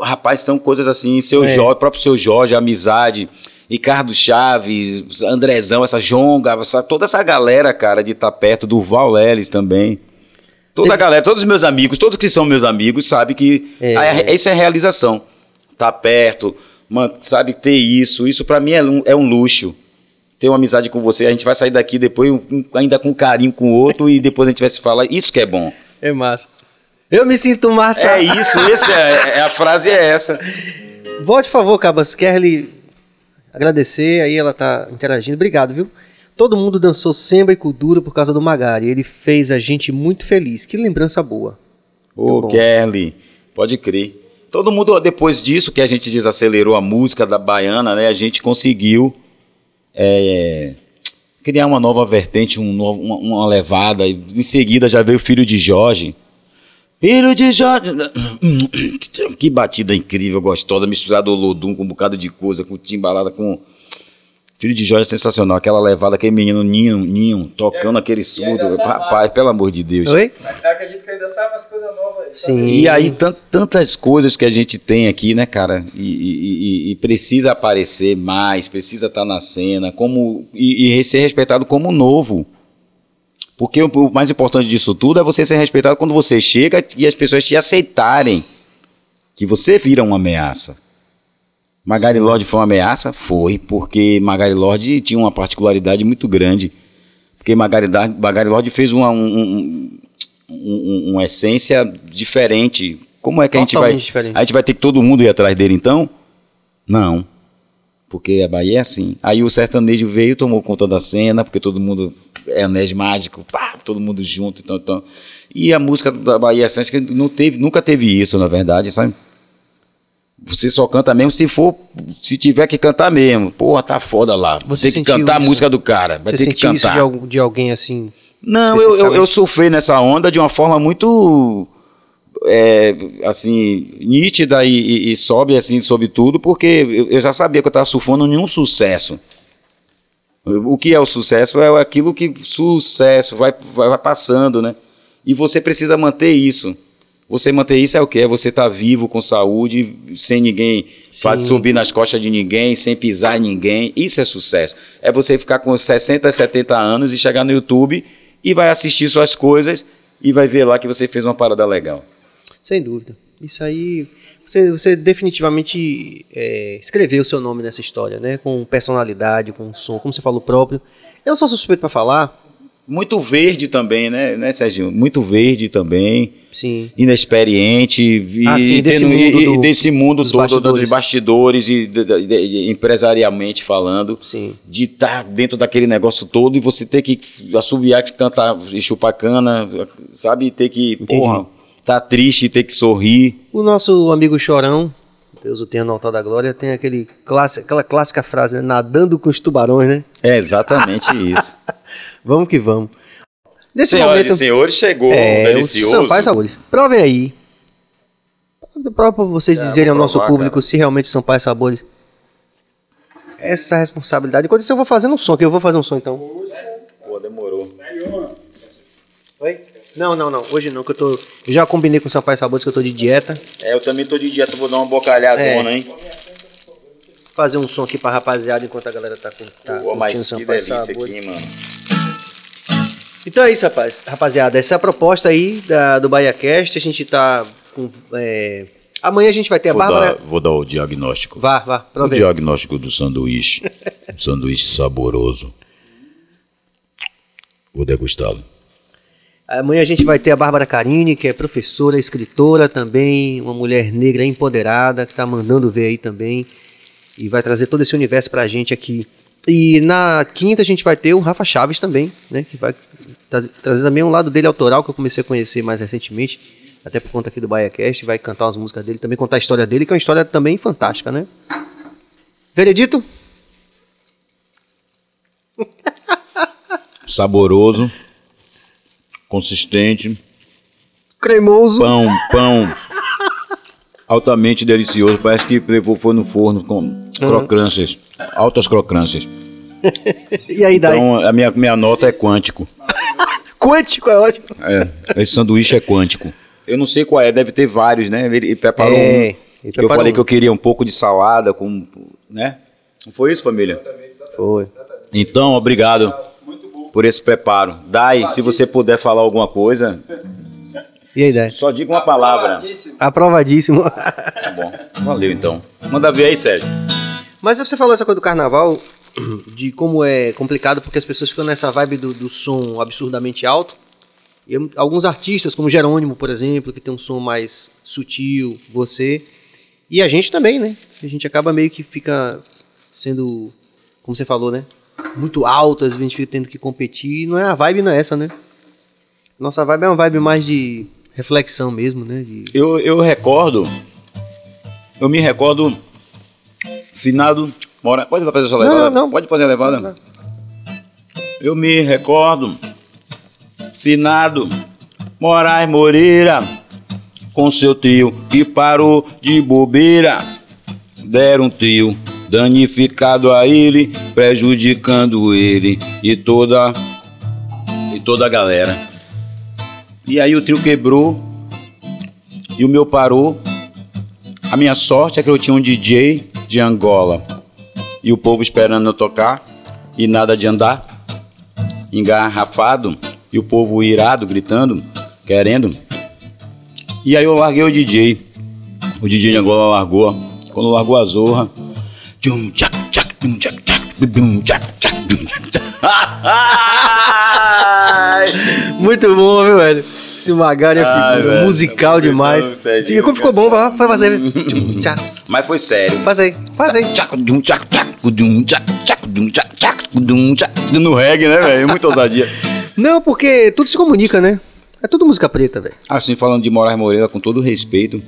B: rapaz, são coisas assim, Seu é. Jorge, próprio Seu Jorge, amizade. Ricardo Chaves, Andrezão, essa Jonga, essa, toda essa galera, cara, de estar tá perto do Val Leles também. Toda a galera, todos os meus amigos, todos que são meus amigos, sabe que é. a, isso é realização. Tá perto, man, sabe ter isso. Isso para mim é um, é um luxo. Ter uma amizade com você, a gente vai sair daqui depois um, ainda com carinho com o outro e depois a gente vai se falar. Isso que é bom.
C: É massa. Eu me sinto massa.
B: É isso, esse é, é, a frase é essa.
C: Volte, por favor, Cabas Kerly agradecer, aí ela tá interagindo. Obrigado, viu? Todo mundo dançou samba e cultura por causa do Magari. Ele fez a gente muito feliz. Que lembrança boa.
B: Ô, Kelly, pode crer. Todo mundo, depois disso que a gente desacelerou a música da baiana, né? A gente conseguiu é, criar uma nova vertente, um novo, uma, uma levada. Em seguida já veio o filho de Jorge. Filho de Jorge. Que batida incrível, gostosa, misturada o Lodum com um bocado de coisa, com timbalada, com. Filho de Jorge é sensacional, aquela levada, aquele menino Ninho, Ninho tocando é, aquele surdo. Rapaz, pelo amor de Deus.
C: Oi?
E: Eu acredito que ainda sai umas coisas novas aí.
C: Sim.
B: E aí, tantas coisas que a gente tem aqui, né, cara? E, e, e precisa aparecer mais, precisa estar tá na cena, como e, e ser respeitado como novo. Porque o, o mais importante disso tudo é você ser respeitado quando você chega e as pessoas te aceitarem que você vira uma ameaça. Magari Lorde foi uma ameaça? Foi, porque Magari Lorde tinha uma particularidade muito grande. Porque Magari, Magari Lorde fez uma, um, um, uma essência diferente. Como é que Totalmente a gente vai. Diferente. A gente vai ter que todo mundo ir atrás dele então? Não. Porque a Bahia é assim. Aí o sertanejo veio, tomou conta da cena, porque todo mundo é anéis mágico, pá, todo mundo junto. Então, então. E a música da Bahia é que não teve, nunca teve isso, na verdade, sabe? Você só canta mesmo se for, se tiver que cantar mesmo. Porra, tá foda lá. Você tem que cantar isso? a música do cara. Vai
C: Você
B: ter que cantar.
C: Isso de, de alguém assim?
B: Não, eu, eu, eu surfei nessa onda de uma forma muito é, assim, nítida e, e, e, sobe assim sobre tudo, porque eu, eu já sabia que eu estava surfando nenhum sucesso. O que é o sucesso? É aquilo que sucesso vai, vai, vai passando, né? E você precisa manter isso. Você manter isso é o que? É você estar tá vivo, com saúde, sem ninguém fazer subir nas costas de ninguém, sem pisar em ninguém. Isso é sucesso. É você ficar com 60, 70 anos e chegar no YouTube e vai assistir suas coisas e vai ver lá que você fez uma parada legal.
C: Sem dúvida. Isso aí você, você definitivamente é, escreveu o seu nome nessa história, né? Com personalidade, com som, como você falou próprio. Eu sou suspeito para falar.
B: Muito verde também, né, né, Serginho? Muito verde também.
C: Sim.
B: Inexperiente. E,
C: ah, sim, desse tendo, mundo, do,
B: e desse mundo
C: dos
B: todo
C: bastidores.
B: dos bastidores e de, de, de, empresarialmente falando.
C: Sim.
B: De estar tá dentro daquele negócio todo e você ter que assobiar, cantar e chupar cana, sabe? Ter que. Entendi. Porra, tá triste, ter que sorrir.
C: O nosso amigo Chorão, Deus o tenha no altar da glória, tem aquele clássica, aquela clássica frase, né? nadando com os tubarões, né?
B: É exatamente isso.
C: vamos que vamos. Nesse
B: Senhoras
C: momento.
B: e senhores, chegou
C: é,
B: o delicioso.
C: o Sampaio Sabores. Provem aí. Prova pra vocês dizerem ao
B: vou
C: nosso
B: provar,
C: público
B: cara.
C: se realmente Sampaio Sabores. Essa responsabilidade. Enquanto isso, eu vou fazendo um som, que eu vou fazer um som então.
B: Pô, demorou.
C: Oi? Não, não, não. Hoje não, que eu tô. Eu já combinei com o Sampaio Sabores que eu tô de dieta.
B: É, eu também tô de dieta, vou dar uma bocalhadona,
C: É.
B: hein?
C: Fazer um som aqui pra rapaziada enquanto a galera tá, com, tá
B: Pô, mas que delícia
C: Sabores.
B: aqui, mano.
C: Então é isso, rapaz. Rapaziada, essa é a proposta aí da, do BahiaCast. A gente tá com. é, Amanhã a gente vai ter a
B: Vou
C: Bárbara.
B: dar, vou dar o diagnóstico.
C: Vá, vá,
B: O
C: aí.
B: diagnóstico do sanduíche. Um sanduíche saboroso. Vou degustá-lo.
C: Amanhã a gente vai ter a Bárbara Carini, que é professora, escritora também, uma mulher negra empoderada, que tá mandando ver aí também. E vai trazer todo esse universo pra gente aqui. E na quinta a gente vai ter o Rafa Chaves também, né? Que vai tra- trazer também um lado dele autoral, que eu comecei a conhecer mais recentemente, até por conta aqui do BaiaCast, vai cantar as músicas dele, também contar a história dele, que é uma história também fantástica, né? Veredito?
B: Saboroso. Consistente.
C: Cremoso.
B: Pão, pão. Altamente delicioso. Parece que levou, foi no forno com crocâncias. Altas crocâncias.
C: E aí, daí?
B: Então, a minha, minha nota é quântico.
C: Quântico é ótimo.
B: É, esse sanduíche é quântico. Eu não sei qual é, deve ter vários, né? Ele, preparou
C: É,
B: um.
C: ele
B: Eu
C: preparou
B: falei
C: um.
B: que eu queria um pouco de salada com, né? Não foi isso, família?
C: Foi.
B: Então, obrigado por esse preparo. Dai, se você puder falar alguma coisa,
C: E aí, daí?
B: só diga uma palavra.
E: Aprovadíssimo.
C: Aprovadíssimo.
B: Tá bom. Valeu então. Manda ver aí, Sérgio.
C: Mas você falou essa coisa do carnaval, de como é complicado, porque as pessoas ficam nessa vibe do, do som absurdamente alto. E alguns artistas, como Jerônimo, por exemplo, que tem um som mais sutil, você. E a gente também, né? A gente acaba meio que fica sendo, como você falou, né? Muito alto, às vezes a gente fica tendo que competir. Não é a vibe, não é essa, né? Nossa vibe é uma vibe mais de reflexão mesmo, né? De-
B: Eu, eu recordo. Eu me recordo. Finado. Mora, pode fazer essa
C: Não,
B: levada?
C: não, não.
B: Pode fazer a levada? Eu me recordo. Finado. Moraes Moreira. Com seu trio que parou de bobeira. Deram um trio danificado a ele, prejudicando ele e toda e toda a galera. E aí o trio quebrou e o meu parou. A minha sorte é que eu tinha um DJ de Angola e o povo esperando eu tocar e nada de andar, engarrafado e o povo irado gritando, querendo. E aí eu larguei o DJ. O DJ de Angola largou. Quando largou a zorra.
C: Muito bom, viu, velho? Esse Magari é
B: Ai,
C: figura
B: velho,
C: musical
B: tá
C: demais.
B: muito sério,
C: Sim, como ficou bom, vai, fazer.
B: Mas foi sério.
C: Faz aí, faz aí.
B: No reggae, né, velho? Muita ousadia.
C: Não, porque tudo se comunica, né? É tudo música preta, velho.
B: Assim, falando de Moraes Moreira, com todo respeito,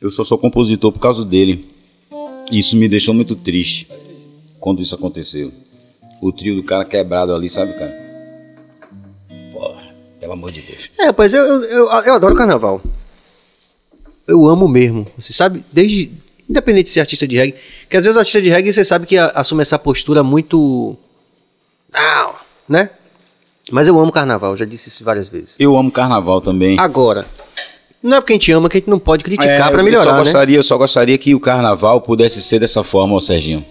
B: eu só sou compositor por causa dele. E isso me deixou muito triste quando isso aconteceu. O trio do cara quebrado ali, sabe, cara? Pelo amor de Deus.
C: É, rapaz, eu, eu, eu, eu adoro carnaval. Eu amo mesmo. Você sabe, desde. Independente de ser artista de reggae. Que às vezes o artista de reggae você sabe que a- assume essa postura muito. Não, né? Mas eu amo carnaval, já disse isso várias vezes.
B: Eu amo carnaval também.
C: Agora, não é porque a gente ama que a gente não pode criticar
B: É,
C: pra
B: Eu
C: melhorar,
B: só,
C: né?
B: gostaria, eu só gostaria que o carnaval pudesse ser dessa forma, ó, Serginho.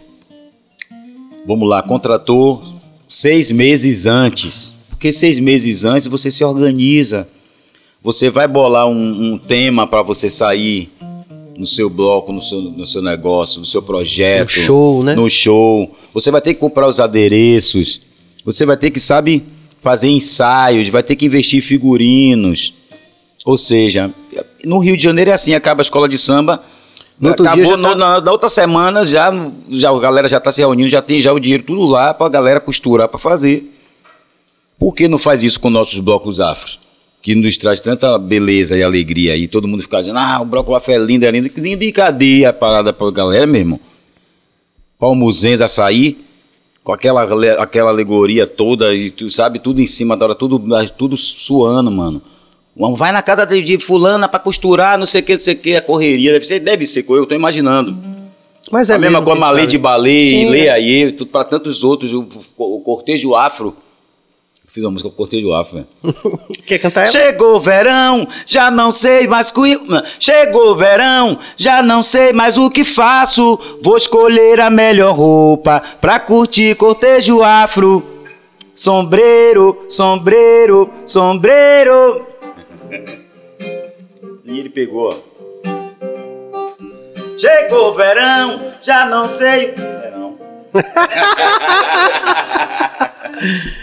B: Vamos lá, contratou seis meses antes. Porque seis meses antes você se organiza. Você vai bolar um, um tema para você sair no seu bloco, no seu, no seu negócio, no seu projeto.
C: No show, né?
B: No show. Você vai ter que comprar os adereços. Você vai ter que, sabe, fazer ensaios. Vai ter que investir em figurinos. Ou seja, no Rio de Janeiro é assim, acaba a escola de samba.
C: No outro dia
B: acabou
C: já tá-
B: no- na, na outra semana já, já a galera já tá se reunindo, já tem já o dinheiro tudo lá pra galera costurar pra fazer. Por que não faz isso com nossos blocos afros? Que nos traz tanta beleza e alegria e todo mundo fica dizendo, ah, o bloco afro é lindo, é lindo. Lindo e cadê a parada pra galera, meu irmão? Palmuzense, açaí. Com aquela, aquela alegoria toda, e tu sabe, tudo em cima da hora, tudo, tudo suando, mano. Vai na casa de, fulana pra costurar, não sei o que, não sei o que, a correria. Deve ser, deve ser, eu tô imaginando.
C: Mas é
B: a mesma coisa, Malê de Balê, Lê Aie, para tantos outros, o, o cortejo afro. Eu fiz uma música com cortejo afro, velho.
C: Quer cantar ela?
B: Chegou o verão, já não sei mais cu... Chegou o verão, já não sei mais o que faço. Vou escolher a melhor roupa pra curtir cortejo afro. Sombreiro, sombreiro, sombreiro. e ele pegou, Chegou o verão, já não sei. Verão.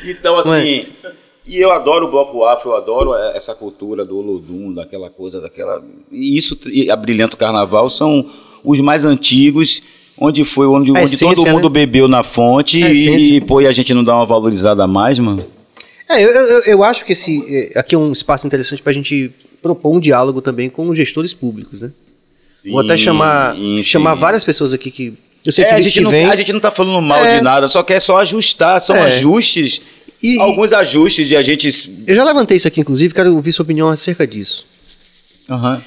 B: então, assim. Mas... E eu adoro o bloco afro, eu adoro essa cultura do Olodum, daquela coisa, daquela. E isso, e a Brilhante Carnaval são os mais antigos, onde foi onde, onde essência, todo mundo né? bebeu na fonte e, e, pô, e a gente não dá uma valorizada a mais, mano.
C: É, eu, eu, eu acho que esse aqui é um espaço interessante para a gente propor um diálogo também com os gestores públicos, né? Sim, Vou até chamar, sim. chamar várias pessoas aqui que.
B: Eu sei é, que a, gente não, vem... a gente não tá falando mal é, de nada, só quer só ajustar, são é. ajustes. E, alguns ajustes de a gente.
C: Eu já levantei isso aqui, inclusive, quero ouvir sua opinião acerca disso.
B: Uhum.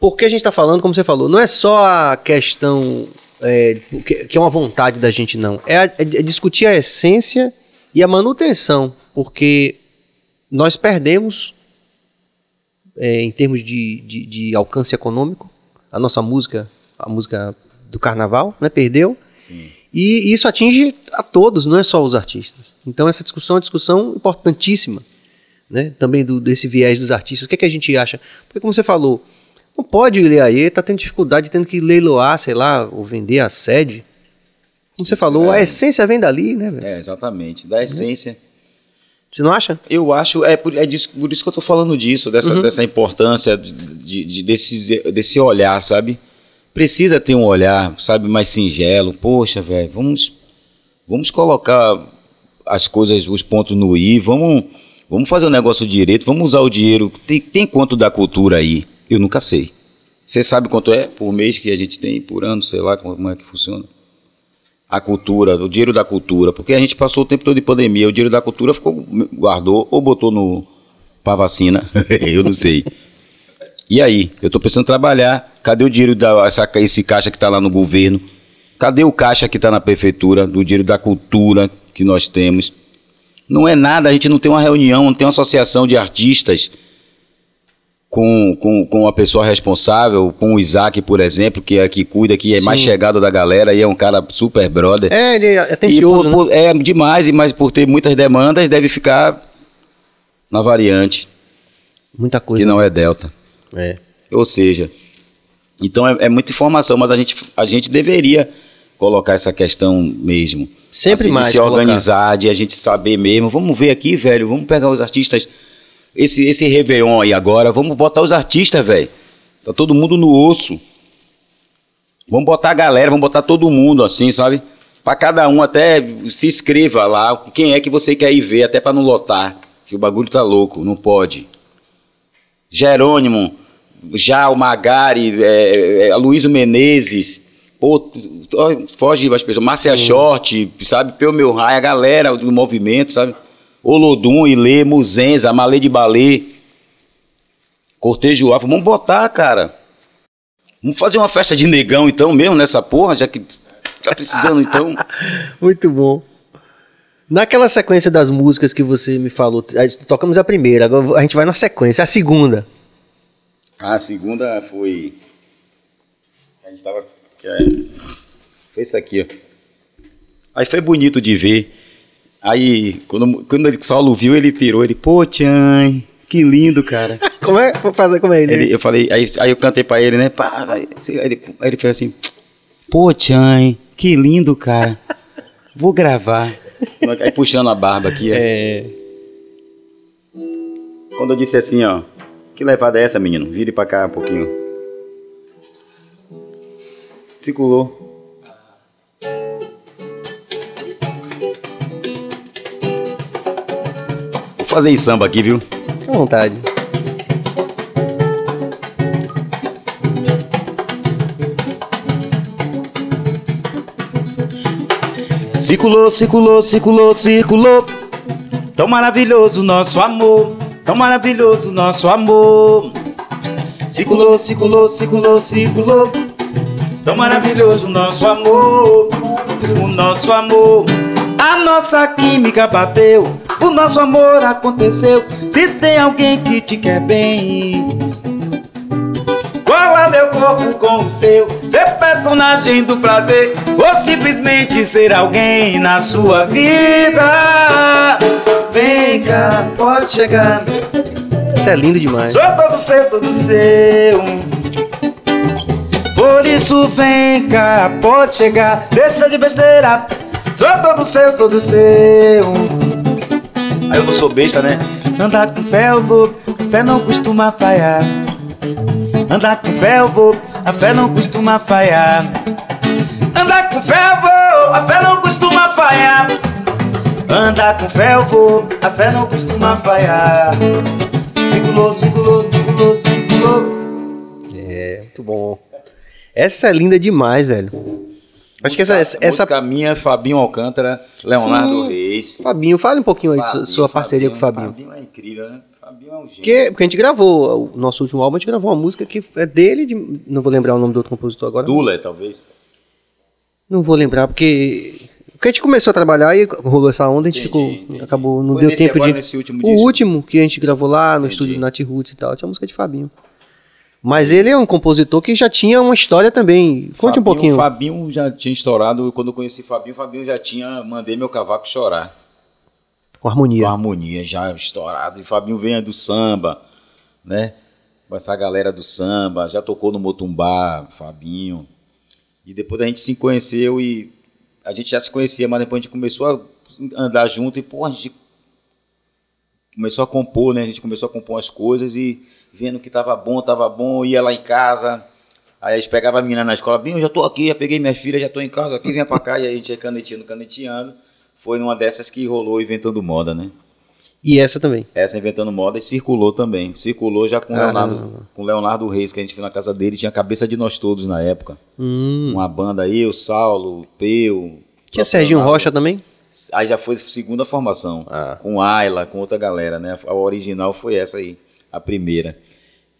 C: Porque a gente está falando, como você falou, não é só a questão é, que, é uma vontade da gente, não. É, a, é discutir a essência e a manutenção, porque nós perdemos é, em termos de, de, de, alcance econômico. A nossa música, a música do carnaval, né, perdeu.
B: Sim.
C: E isso atinge a todos, não é só os artistas. Então essa discussão é uma discussão importantíssima, né? Também do, desse viés dos artistas. O que, é que a gente acha? Porque como você falou, não pode ler aí, tá tendo dificuldade, tendo que leiloar, sei lá, ou vender a sede. Como você falou, é. a essência vem dali, né? Véio?
B: É, exatamente, da essência.
C: Você não acha?
B: Eu acho, é por, é disso, por isso que eu estou falando disso, dessa, uhum. dessa importância de, de, desse, desse olhar, sabe? Precisa ter um olhar, sabe, mais singelo. Poxa, velho, vamos, vamos colocar as coisas, os pontos no i, vamos, vamos fazer o negócio direito, vamos usar o dinheiro. Tem, tem quanto da cultura aí? Eu nunca sei. Você sabe quanto é por mês que a gente tem, por ano, sei lá como é que funciona? a cultura, o dinheiro da cultura, porque a gente passou o tempo todo de pandemia, o dinheiro da cultura ficou, guardou ou botou no para vacina, eu não sei. E aí, eu estou pensando em trabalhar, cadê o dinheiro da essa, esse caixa que está lá no governo? Cadê o caixa que está na prefeitura, do dinheiro da cultura que nós temos? Não é nada, a gente não tem uma reunião, não tem uma associação de artistas com, com, com a pessoa responsável, com o Isaac, por exemplo, que é que cuida, que é Sim. mais chegado da galera e é um cara super brother.
C: É, ele é atencioso, por,
B: né? por, É demais, mas por ter muitas demandas, deve ficar na variante.
C: Muita coisa.
B: Que não é Delta.
C: É.
B: Ou seja, então é, é, muita informação, mas a gente, a gente deveria colocar essa questão mesmo.
C: Sempre assim, mais.
B: De se colocar. organizar, de a gente saber mesmo. Vamos ver aqui, velho, vamos pegar os artistas esse, esse Réveillon aí agora, vamos botar os artistas, velho. Tá todo mundo no osso. Vamos botar a galera, vamos botar todo mundo assim, sabe? Pra cada um até se inscreva lá, quem é que você quer ir ver, até pra não lotar. Que o bagulho tá louco, não pode. Jerônimo, já o Magari, é, é, Luísio Menezes, pô, foge as pessoas, Márcia Short, sabe? Peu Meu Raio, a galera do movimento, sabe? Olodum, Ilê, Muzenza, Malê de Balê, Cortejo Afro. Vamos botar, cara. Vamos fazer uma festa de negão então mesmo nessa porra, já que tá precisando então.
C: Muito bom. Naquela sequência das músicas que você me falou, tocamos a primeira, agora a gente vai na sequência, a segunda.
B: A segunda foi. A gente tava. É, foi isso aqui, ó. Aí foi bonito de ver Aí, quando, quando ele solo viu, ele pirou, ele, pô, Tchan, que lindo, cara.
C: como é? Vou fazer como é ele?
B: ele eu falei, aí, aí eu cantei pra ele, né? Pá, aí, ele, aí ele fez assim, pô, Tchan, que lindo, cara. Vou gravar. Aí puxando a barba aqui,
C: é.
B: Quando eu disse assim, ó, que levada é essa, menino? Vire pra cá um pouquinho. Circulou. fazer em samba aqui, viu?
C: Fique à vontade.
B: Circulou, circulou, circulou, circulou. Tão maravilhoso nosso amor, tão maravilhoso nosso amor. Circulou, circulou, circulou, circulou. Tão maravilhoso nosso amor, o nosso amor. A nossa química bateu, o nosso amor aconteceu. Se tem alguém que te quer bem, meu corpo com o seu. Ser personagem do prazer, ou simplesmente ser alguém na sua vida. Vem cá, pode chegar.
C: Isso é lindo demais.
B: Sou todo seu, todo seu. Por isso vem cá, pode chegar, deixa de besteira. Sou todo seu, todo seu. Aí eu não sou besta, né? Andar com fé eu vou, fé não costuma falhar. Andar com fé eu vou, a fé não costuma falhar. Andar com fé eu vou, a fé não costuma falhar. Andar com fé eu vou, a fé não costuma falhar. Circulou, circulou, circulou, circulou.
C: É, muito bom. Essa é linda demais, velho. Acho que essa. essa, essa...
B: Música minha, Fabinho Alcântara, Leonardo
C: Sim.
B: Reis.
C: Fabinho, fale um pouquinho aí de
B: Fabinho,
C: sua parceria com o Fabinho.
B: Fabinho é incrível, né? Fabinho é um gênio.
C: Porque, porque a gente gravou, o nosso último álbum, a gente gravou uma música que é dele, de- não vou lembrar o nome do outro compositor agora.
B: Dula, talvez.
C: Não vou lembrar, porque. Porque a gente começou a trabalhar e rolou essa onda, a gente
B: Entendi,
C: ficou.
B: entendi.
C: Acabou, não
B: Foi
C: deu
B: nesse
C: tempo
B: agora,
C: de.
B: último
C: o último que a gente gravou lá no
B: Entendi.
C: estúdio do Nat Roots e tal, tinha música de Fabinho. Mas ele é um compositor que já tinha uma história também. Conte um
B: Fabinho-
C: pouquinho.
B: Fabinho já tinha estourado, quando eu conheci Fabinho, Fabinho já tinha, mandei meu cavaco chorar.
C: Com harmonia.
B: Com harmonia já estourado. E Fabinho vem do samba, né? Com essa galera do samba, já tocou no Motumbá, Fabinho. E depois a gente se conheceu e a gente já se conhecia, mas depois a gente começou a andar junto e, pô, a gente começou a compor, né? A gente começou a compor as coisas e vendo que tava bom, tava bom, ia lá em casa. Aí a gente pegava a menina na escola, bem, eu já tô aqui, já peguei minha filha, já tô em casa aqui, vem pra cá. E aí a gente ia caneteando, caneteando. Foi numa dessas que rolou Inventando Moda, né?
C: E essa também.
B: Essa Inventando Moda e circulou também. Circulou já com
C: Caramba.
B: Leonardo, com Leonardo Reis, que a gente foi na casa dele, tinha a cabeça de nós todos na época.
C: Hum.
B: Uma banda aí, o Saulo, o Peu.
C: Tinha
B: o
C: Serginho
B: Leonardo.
C: Rocha também?
B: Aí já foi segunda formação.
C: Ah.
B: Com Ayla, com outra galera, né? A original foi essa aí, a primeira.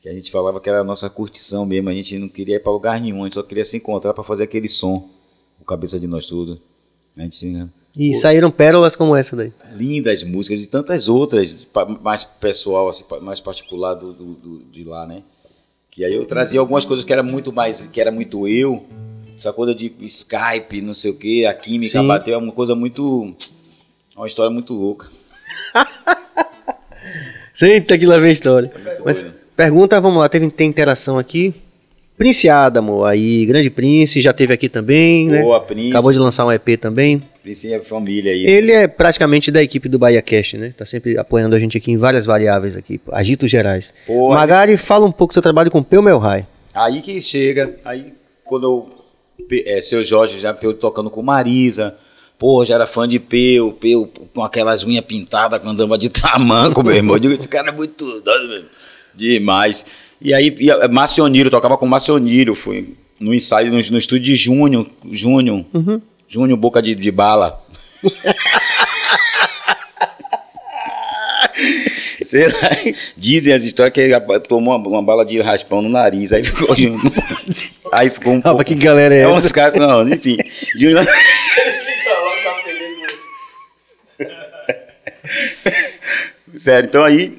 B: Que a gente falava que era a nossa curtição mesmo. A gente não queria ir pra lugar nenhum, a gente só queria se encontrar pra fazer aquele som. O cabeça de nós tudo. A gente
C: E saíram pérolas como essa daí.
B: lindas músicas e tantas outras, mais pessoal, assim, mais particular do, do- do- de lá, né? Que aí eu trazia algumas coisas que era muito mais, que era muito eu, essa coisa de Skype, não sei o que, a química
C: Sim.
B: bateu, é uma coisa muito, uma história muito louca.
C: Senta que lá vem a história. Mas
B: doido.
C: pergunta, vamos lá, teve tem interação aqui. Prince Adamo, aí, grande Prince, já teve aqui também, né?
B: Boa, Prince.
C: Acabou de lançar um EP também.
B: Prince é família aí.
C: Ele é praticamente da equipe do Bahia Cast, né? Tá sempre apoiando a gente aqui em várias variáveis aqui, agitos gerais.
B: Pô,
C: Magari, fala um pouco do seu trabalho com Peu Melhai.
B: Aí que chega, aí quando eu, é, seu Jorge já eu tocando com Marisa, pô, já era fã de Peu, Peu com aquelas unhas pintadas, que andava de tamanco, meu irmão. Eu digo, esse cara é muito doido, meu. demais. E aí, e Marcionírio, tocava com Marcionírio, fui no ensaio, no, no estúdio de Júnior, Júnior, Júnior Boca de, de Bala. Sei lá, dizem as histórias que ele tomou uma, uma bala de raspão no nariz, aí ficou junto. Aí ficou um
C: Rapaz, que galera é
B: é
C: essa?
B: uns caras, não, enfim. Júnior- Sério, então aí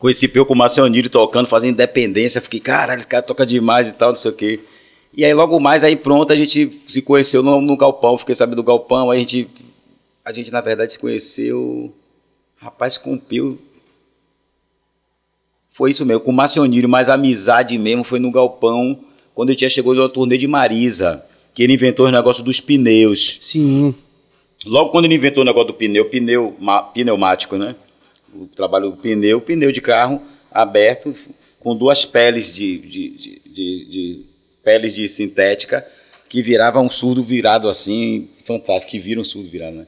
B: conheci Peu com o Marcionírio tocando, fazendo independência, fiquei, caralho, esse cara toca demais e tal, não sei o quê. E aí logo mais, aí pronto, a gente se conheceu no, no Galpão, fiquei sabendo do Galpão, aí a gente, a gente na verdade se conheceu, rapaz, com o Peu, foi isso mesmo, com o Marcionírio, mas a amizade mesmo foi no Galpão, quando ele tinha chegado numa turnê de Marisa, que ele inventou os negócios dos pneus.
C: Sim.
B: Logo quando ele inventou o negócio do pneu, pneu ma- pneumático, né? O trabalho pneu, pneu de carro aberto, com duas peles de, de, de, de- de- peles de sintética, que virava um surdo virado assim, fantástico, que vira um surdo virado, né?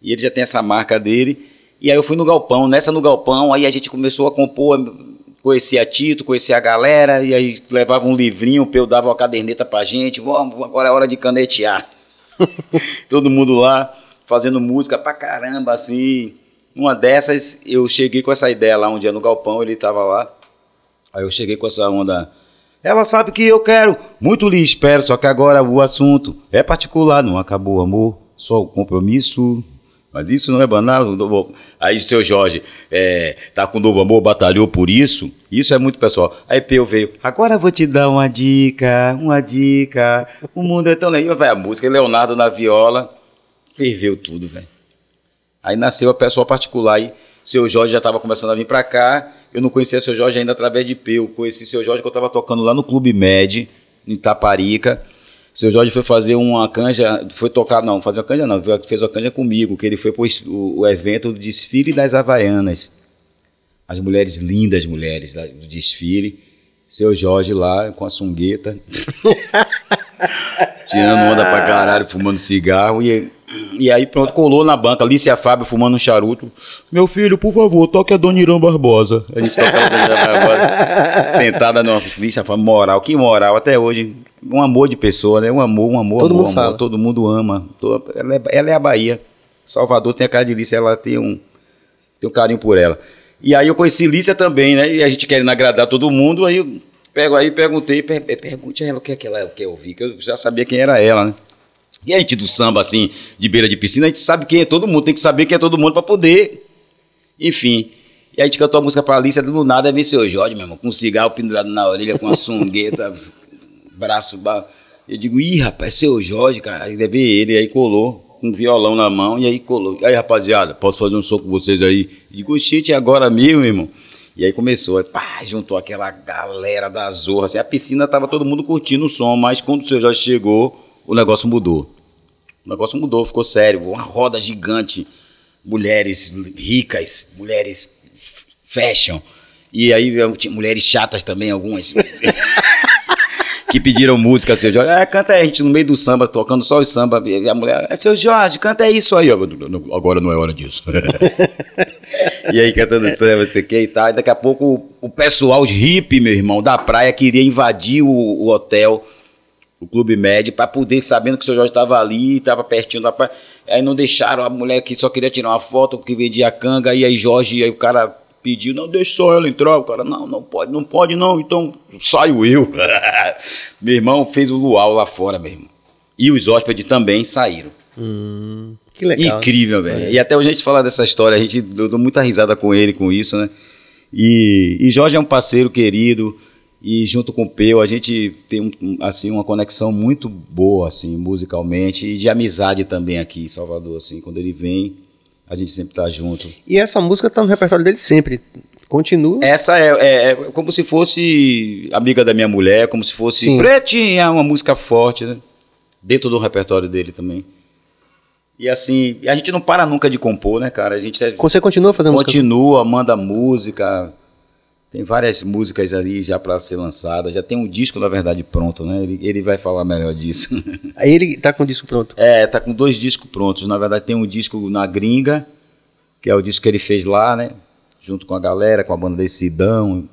B: E ele já tem essa marca dele. E aí eu fui no galpão, nessa no galpão, aí a gente começou a compor, conhecia Tito, conhecia a galera, e aí levava um livrinho, eu dava uma caderneta pra gente, vamos, agora é hora de canetear. Todo mundo lá fazendo música pra caramba, assim. Uma dessas, eu cheguei com essa ideia lá um dia no galpão, ele tava lá. Aí eu cheguei com essa onda. Ela sabe que eu quero, muito lhe espero, só que agora o assunto é particular, não acabou o amor, só o compromisso. Mas isso não é banal. Aí seu Jorge é, tá com novo amor, batalhou por isso. Isso é muito pessoal. Aí Peu veio. Agora vou te dar uma dica, uma dica. O mundo é tão legal. Vai a música, Leonardo na viola, ferveu tudo, velho. Aí nasceu a pessoa particular e seu Jorge já estava começando a vir para cá. Eu não conhecia seu Jorge ainda através de Peu. Conheci seu Jorge que eu estava tocando lá no Clube Med, em Taparica. Seu Jorge foi fazer uma canja, foi tocar, não, fazer uma canja não, fez uma canja comigo, que ele foi para o evento do desfile das Havaianas. As mulheres lindas, mulheres do desfile. Seu Jorge lá com a sungueta. tirando onda pra caralho, fumando cigarro. E, e aí pronto, colou na banca, Alicia Fábio fumando um charuto. Meu filho, por favor, toque a Dona Irã Barbosa. A gente toca a Dona Irã Barbosa, sentada numa Alicia Fábio, moral, que moral, até hoje. Um amor de pessoa, né? Um amor, um amor,
C: todo
B: amor,
C: mundo
B: amor, todo mundo ama. Ela é, ela é a Bahia. Salvador tem a cara de Lícia, ela tem um, tem um carinho por ela. E aí eu conheci Lícia também, né? E a gente querendo agradar todo mundo, aí eu pego aí, perguntei, per, pergunte a ela o que é que ela quer ouvir, que eu já sabia quem era ela, né? E a gente do samba, assim, de beira de piscina, a gente sabe quem é todo mundo, tem que saber quem é todo mundo para poder. Enfim. E a gente cantou a música pra Alicia, do nada vem seu Jorge, meu irmão, com um cigarro pendurado na orelha, com uma sungueta, braço. Eu digo, ih, rapaz, seu Jorge, cara. Aí deve ele, aí colou, com um violão na mão, e aí colou. Aí, rapaziada, posso fazer um som com vocês aí? Eu digo, shit, é agora mesmo, irmão. E aí começou, pá, juntou aquela galera da Zorra. Assim, a piscina tava todo mundo curtindo o som, mas quando o seu Jorge chegou, o negócio mudou. O negócio mudou, ficou sério. Uma roda gigante, mulheres ricas, mulheres fashion. E aí tinha mulheres chatas também, algumas. que pediram música, seu Jorge. É, canta aí, a gente no meio do samba, tocando só o samba. E a mulher, é, seu Jorge, canta isso aí. Agora não é hora disso. e aí cantando samba, você quer e tal. E daqui a pouco o, pessoal, hippie, meu irmão, da praia, queria invadir o, o hotel, o Clube Med, para poder, sabendo que o seu Jorge estava ali, estava pertinho da. Aí não deixaram a mulher que só queria tirar uma foto, que vendia canga, e aí Jorge, aí o cara pediu, não, deixa só ela entrar. O cara, não, não pode, não pode não, então saio eu. meu irmão fez o luau lá fora, meu irmão. E os hóspedes também saíram.
C: Hum, que legal.
B: Incrível, velho. É. E até hoje a gente fala dessa história, a gente deu muita risada com ele com isso, né? E, e Jorge é um parceiro querido, e junto com o Peu a gente tem assim uma conexão muito boa assim musicalmente e de amizade também aqui em Salvador assim quando ele vem a gente sempre tá junto.
C: E essa música tá no repertório dele sempre. Continua.
B: Essa é, é, é como se fosse Amiga da Minha Mulher, como se fosse Sim. Pretinha, uma música forte, né? Dentro do repertório dele também. E assim, a gente não para nunca de compor, né, cara? A gente
C: Você continua fazendo
B: continua, música? manda música. Tem várias músicas ali já para ser lançadas. Já tem um disco, na verdade, pronto, né? Ele, ele vai falar melhor disso.
C: Aí ele tá com o disco pronto?
B: É, tá com dois discos prontos. Na verdade, tem um disco na Gringa, que é o disco que ele fez lá, né? Junto com a galera, com a banda desse Sidão.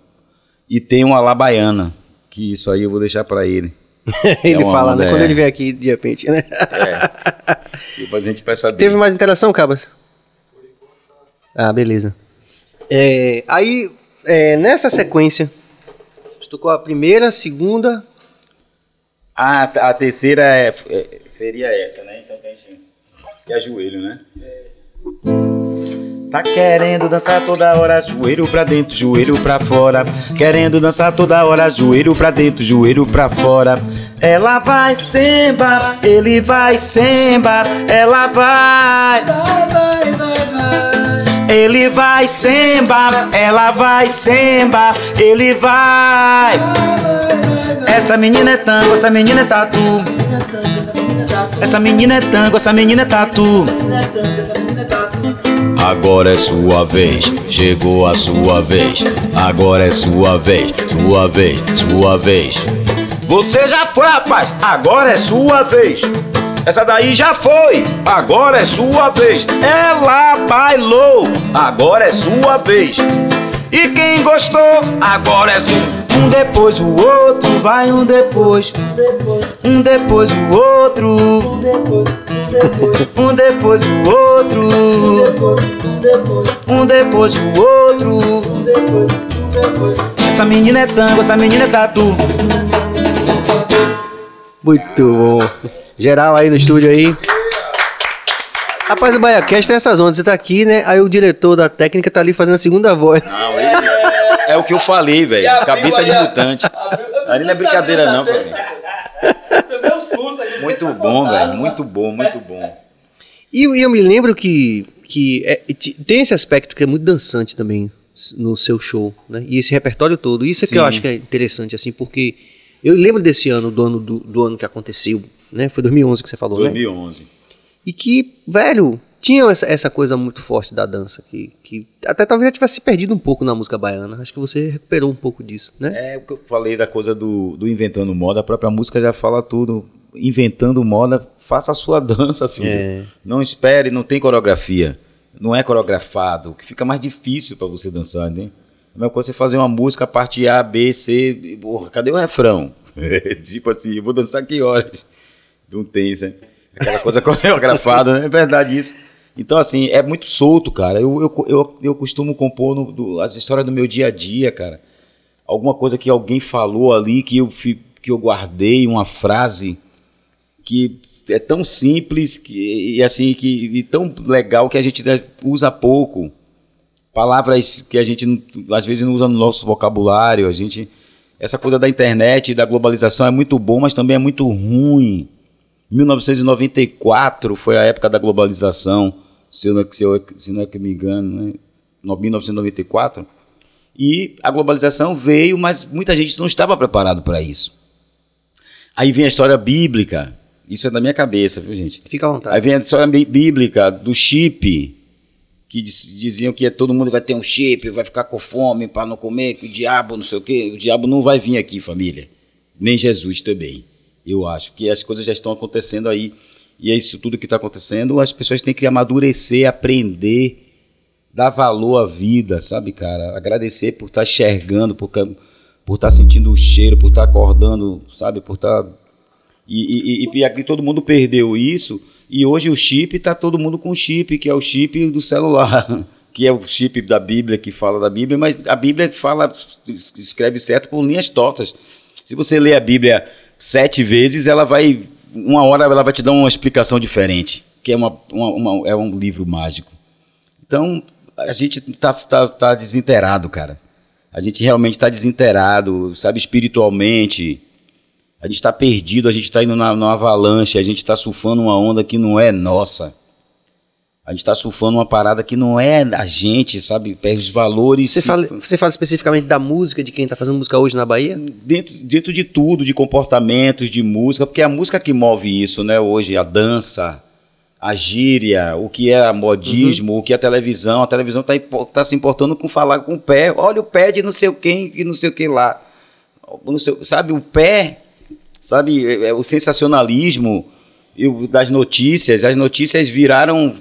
B: E tem uma Labaiana, que isso aí eu vou deixar para ele.
C: ele é fala, né? Quando ele vem aqui, de repente, né?
B: é. Depois a gente vai saber.
C: Teve mais interação, Cabas? Ah, beleza. É, aí é, nessa sequência, você a primeira, a segunda.
B: A, a terceira é, é, seria essa, né? Então tem gente. Que é joelho, né? Tá querendo dançar toda hora, joelho pra dentro, joelho pra fora. Querendo dançar toda hora, joelho pra dentro, joelho pra fora. Ela vai semba, ele vai semba, ela vai. Vai, vai, vai, vai. Ele vai semba, ela vai semba, ele vai. Essa menina é tango, essa menina é tatu. Essa menina é tango, essa menina é tatu. Agora é sua vez, chegou a sua vez. Agora é sua vez, sua vez, sua vez. Você já foi, rapaz, agora é sua vez. Essa daí já foi, agora é sua vez. Ela bailou, agora é sua vez. E quem gostou, agora é sua. Um depois o outro, vai um depois. Um depois o outro. Um depois, um depois o outro. Um depois o outro. Essa menina é tango, essa menina é tatu.
C: Muito bom. Geral aí no estúdio aí. Rapaz, o BaiaCast tem essas ondas. Você tá aqui, né? Aí o diretor da técnica tá ali fazendo a segunda voz.
B: Não, ele. É o que eu falei, velho. Cabeça de mutante. Ali não é brincadeira, não, família. Muito bom, velho. Muito bom, muito bom.
C: E eu, eu me lembro que, que é, tem esse aspecto que é muito dançante também no seu show, né? E esse repertório todo. Isso é Sim. que eu acho que é interessante, assim, porque eu lembro desse ano, do ano, do, do ano que aconteceu, né? Foi 2011 que você falou,
B: 2011.
C: né? E que, velho, tinha essa, essa coisa muito forte da dança, que, que até talvez já tivesse perdido um pouco na música baiana. Acho que você recuperou um pouco disso, né?
B: É o que eu falei da coisa do, do inventando moda, a própria música já fala tudo. Inventando moda, faça a sua dança, filho. É. Não espere, não tem coreografia. Não é coreografado, que fica mais difícil para você dançar, né? É a mesma coisa você fazer uma música, parte A, B, C. Porra, cadê o refrão? tipo assim, eu vou dançar que horas? Não tem, né? Aquela coisa coreografada, né? É verdade isso. Então, assim, é muito solto, cara. Eu, eu, eu, eu costumo compor no, do, as histórias do meu dia a dia, cara. Alguma coisa que alguém falou ali que eu, que eu guardei, uma frase que é tão simples que, e assim que e tão legal que a gente usa pouco palavras que a gente às vezes não usa no nosso vocabulário a gente essa coisa da internet da globalização é muito bom mas também é muito ruim 1994 foi a época da globalização, se, eu, se, eu, se não é que me engano, né? 1994. E a globalização veio, mas muita gente não estava preparado para isso. Aí vem a história bíblica. Isso é da minha cabeça, viu, gente?
C: Fica à vontade.
B: Aí vem a história bíblica do chip, que diziam que todo mundo vai ter um chip, vai ficar com fome para não comer, que o diabo não sei o quê. O diabo não vai vir aqui, família. Nem Jesus também. Eu acho que as coisas já estão acontecendo aí. E é isso tudo que está acontecendo. As pessoas têm que amadurecer, aprender, dar valor à vida, sabe, cara? Agradecer por estar tá enxergando, por, estar tá sentindo o cheiro, por estar tá acordando, sabe? Por estar. Tá... E, e, e, e, aqui todo mundo perdeu isso. E hoje o chip está todo mundo com chip, que é o chip do celular. que é o chip da Bíblia, que fala da Bíblia, mas a Bíblia fala, escreve certo por linhas tortas. Se você lê a Bíblia sete vezes, ela vai. Uma hora ela vai te dar uma explicação diferente, que é, uma, uma, uma é um livro mágico. Então, a gente tá, tá, tá desinterado, cara. A gente realmente está desinterado, sabe, espiritualmente. A gente está perdido, a gente está indo na, numa avalanche, a gente está surfando uma onda que não é nossa. A gente está surfando uma parada que não é a gente, sabe? Perde os valores.
C: Você fala, você fala especificamente da música, de quem está fazendo música hoje na Bahia?
B: Dentro, dentro de tudo, de comportamentos, de música, porque é a música que move isso, né? Hoje, a dança, a gíria, o que é modismo, uhum. o que é a televisão. A televisão está tá se importando com falar com o pé. Olha o pé de não sei quem, que não sei o que lá. Sei, sabe, o pé, sabe, é, é, o sensacionalismo das notícias. As notícias viraram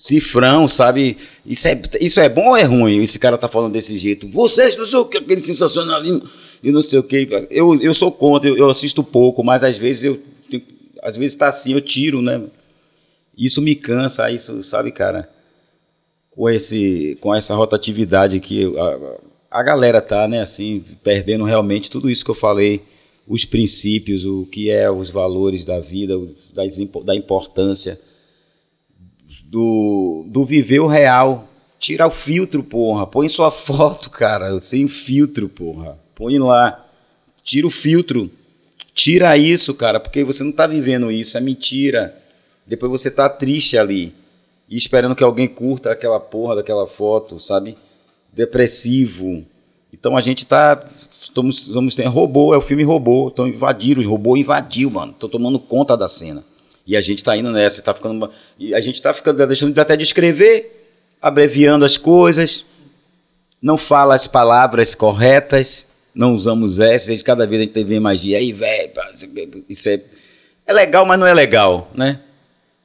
B: cifrão, sabe? Isso é, isso é bom ou é ruim? Esse cara tá falando desse jeito. Vocês, não sei o que, aquele sensacionalismo e não sei o que. Eu, eu sou contra, eu, eu assisto pouco, mas às vezes eu. Às vezes tá assim, eu tiro, né? Isso me cansa, isso, sabe, cara? Com, esse, com essa rotatividade que a, a galera tá, né, assim, perdendo realmente tudo isso que eu falei, os princípios, o que é os valores da vida, da, da importância do, do viver o real. Tira o filtro, porra. Põe sua foto, cara, sem filtro, porra. Põe lá. Tira o filtro. Tira isso, cara, porque você não tá vivendo isso, é mentira. Depois você tá triste ali e esperando que alguém curta aquela porra daquela foto, sabe? Depressivo. Então a gente tá. Estamos, estamos tem robô, é o filme robô. Então invadiram, os robôs invadiu, mano. Estão tomando conta da cena. E a gente está indo nessa, tá ficando. E a gente está ficando deixando até de escrever, abreviando as coisas, não fala as palavras corretas, não usamos essas, cada vez a gente mais de aí, velho, isso é, é legal, mas não é legal, né?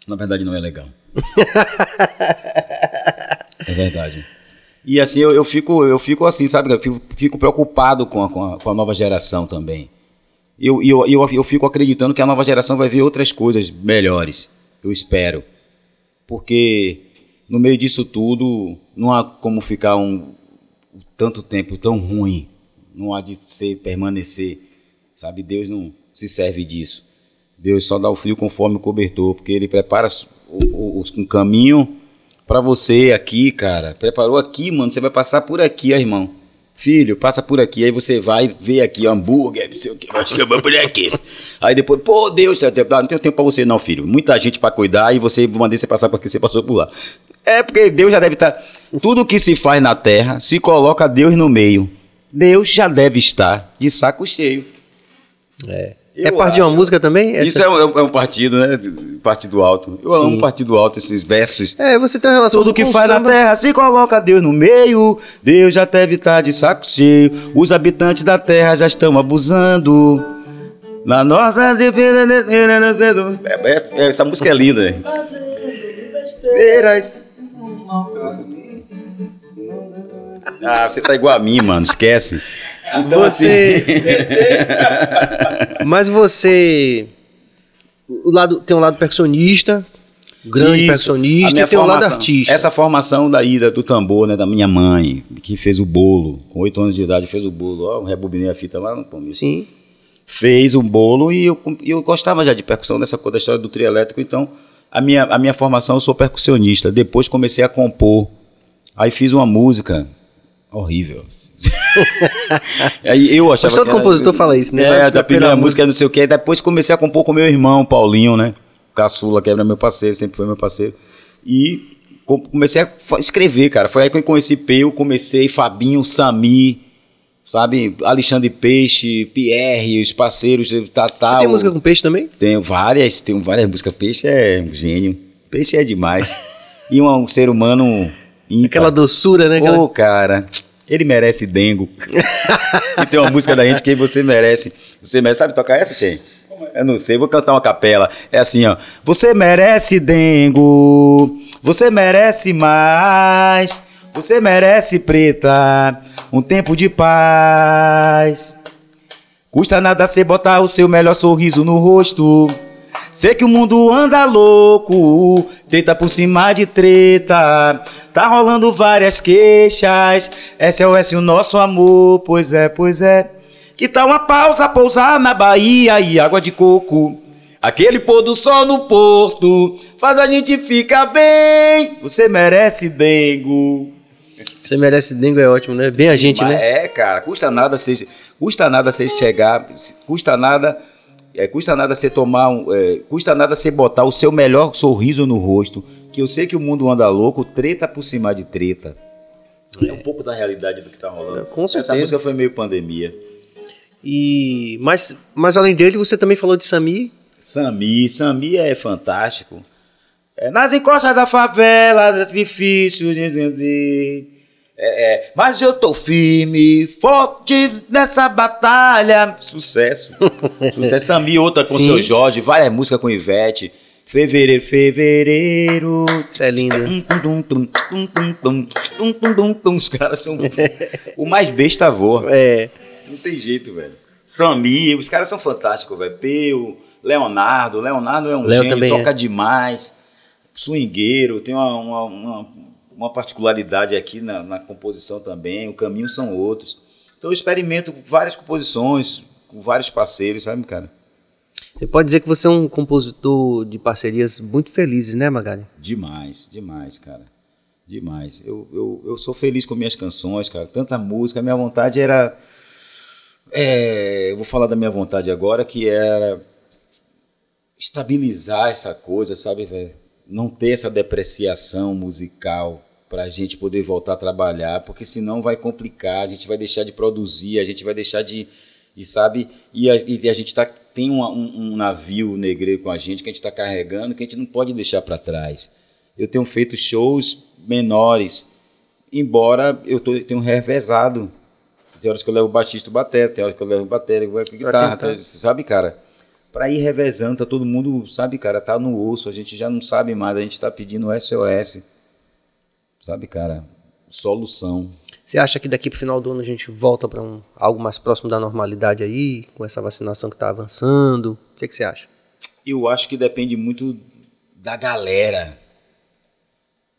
B: Na verdade, não é legal. é verdade. E assim, eu, eu, fico, eu fico assim, sabe? Eu fico, fico preocupado com a, com, a, com a nova geração também. Eu, eu, eu, eu fico acreditando que a nova geração vai ver outras coisas melhores. Eu espero. Porque no meio disso tudo, não há como ficar um tanto tempo tão ruim. Não há de ser permanecer. Sabe? Deus não se serve disso. Deus só dá o frio conforme o cobertor, porque ele prepara o, o, um caminho para você aqui, cara. Preparou aqui, mano. Você vai passar por aqui, irmão. Filho, passa por aqui. Aí você vai ver aqui hambúrguer, não sei o que. Acho que eu vou por aqui. Aí depois, pô, Deus, não tenho tempo pra você, não, filho. Muita gente para cuidar e você mandei você passar porque você passou por lá. É porque Deus já deve estar. Tá, tudo que se faz na terra, se coloca Deus no meio. Deus já deve estar de saco cheio.
C: É. Eu é parte de uma música também?
B: Essa... Isso é um, é um, partido, né? Partido alto. Eu Sim. amo partido alto, esses versos.
C: É, você tem uma relação
B: Tudo que faz na terra se coloca Deus no meio. Deus já deve estar de saco cheio. Os habitantes da terra já estão abusando. Na nossa. É, é, essa música é linda. Besteiras. Ah, você tá igual a mim, mano. Esquece.
C: Então, você. Assim... Mas você. O lado, tem um lado percussionista, grande Isso. percussionista, e tem um lado artista.
B: Essa formação da ida do tambor, né, da minha mãe, que fez o bolo, com oito anos de idade, fez o bolo. Ó, rebobinei a fita lá no começo.
C: Sim.
B: Fez o bolo e eu, eu gostava já de percussão, dessa coisa da história do trio elétrico, então a minha, a minha formação eu sou percussionista. Depois comecei a compor. Aí fiz uma música horrível.
C: Aí eu achava Mas todo que compositor fala isso, né?
B: É, da primeira música, não sei o quê. Depois comecei a compor com meu irmão, Paulinho, né? Caçula, que era meu parceiro, sempre foi meu parceiro. E comecei a escrever, cara. Foi aí que eu conheci Peu, comecei, Fabinho, Sami, sabe? Alexandre Peixe, Pierre, os parceiros, Tatá. Você
C: tem música com Peixe também?
B: Tenho várias, tenho várias músicas. Peixe é um gênio. Peixe é demais. e um, um ser humano.
C: Ímpar. Aquela doçura, né?
B: Ô, oh, cara. Ele merece dengo. e tem uma música da gente que você merece. Você merece. Sabe tocar essa, quem? Eu não sei, vou cantar uma capela. É assim, ó. Você merece dengo. Você merece mais. Você merece preta. Um tempo de paz. Custa nada você botar o seu melhor sorriso no rosto. Sei que o mundo anda louco, treta por cima de treta. Tá rolando várias queixas. SOS o nosso amor, pois é, pois é. Que tal uma pausa pousar na Bahia e água de coco? Aquele pôr do sol no porto faz a gente ficar bem. Você merece dengo.
C: Você merece dengo é ótimo, né? Bem a gente, Mas
B: né? É, cara, custa nada você, custa nada você chegar, custa nada é, custa nada você tomar um, é, custa nada você botar o seu melhor sorriso no rosto, que eu sei que o mundo anda louco, treta por cima de treta. É, um pouco da realidade do que tá rolando.
C: Com certeza.
B: Essa música foi meio pandemia.
C: E mas, mas além dele, você também falou de Sami?
B: Sami, Sami é fantástico. É, nas encostas da favela, é difícil de entender. É, é, mas eu tô firme, forte nessa batalha. Sucesso. Sucesso. Sami, outra com o seu Jorge, várias músicas com Ivete. Fevereiro, fevereiro.
C: Isso é lindo.
B: Os caras são. o mais besta voa.
C: É.
B: Não tem jeito, velho. Sami, os caras são fantásticos, velho. Peu, Leonardo. Leonardo é um Leo gênio, toca é. demais. Swingueiro, tem uma, uma, uma uma particularidade aqui na, na composição também, o caminho são outros. Então eu experimento várias composições com vários parceiros, sabe, cara?
C: Você pode dizer que você é um compositor de parcerias muito felizes, né, Magali?
B: Demais, demais, cara. Demais. Eu, eu, eu sou feliz com minhas canções, cara. Tanta música. A minha vontade era. É, eu vou falar da minha vontade agora, que era estabilizar essa coisa, sabe, velho? Não ter essa depreciação musical para a gente poder voltar a trabalhar, porque senão vai complicar, a gente vai deixar de produzir, a gente vai deixar de. E sabe? E a, e a gente tá, tem um, um, um navio negreiro com a gente que a gente está carregando que a gente não pode deixar para trás. Eu tenho feito shows menores, embora eu tô, tenho revezado. Tem horas que eu levo baixista e bateria, tem horas que eu levo bateria e guitarra. Tá, sabe, cara? Para ir revezando, tá todo mundo, sabe, cara, tá no osso, a gente já não sabe mais, a gente está pedindo SOS. Sabe, cara? solução.
C: Você acha que daqui para o final do ano a gente volta para um, algo mais próximo da normalidade aí, com essa vacinação que está avançando? O que, que você acha?
B: Eu acho que depende muito da galera.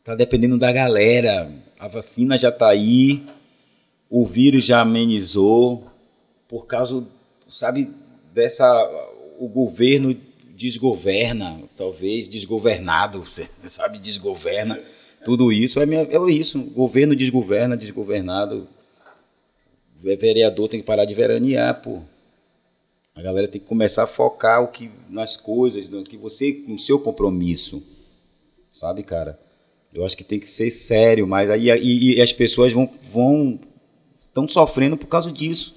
B: Tá dependendo da galera. A vacina já tá aí, o vírus já amenizou, por causa, sabe, dessa. O governo desgoverna, talvez, desgovernado, sabe, desgoverna. Tudo isso é, é isso. Governo desgoverna, desgovernado. O vereador tem que parar de veranear, pô. A galera tem que começar a focar o que, nas coisas, no que você, no seu compromisso. Sabe, cara? Eu acho que tem que ser sério, mas aí e, e as pessoas vão vão estão sofrendo por causa disso,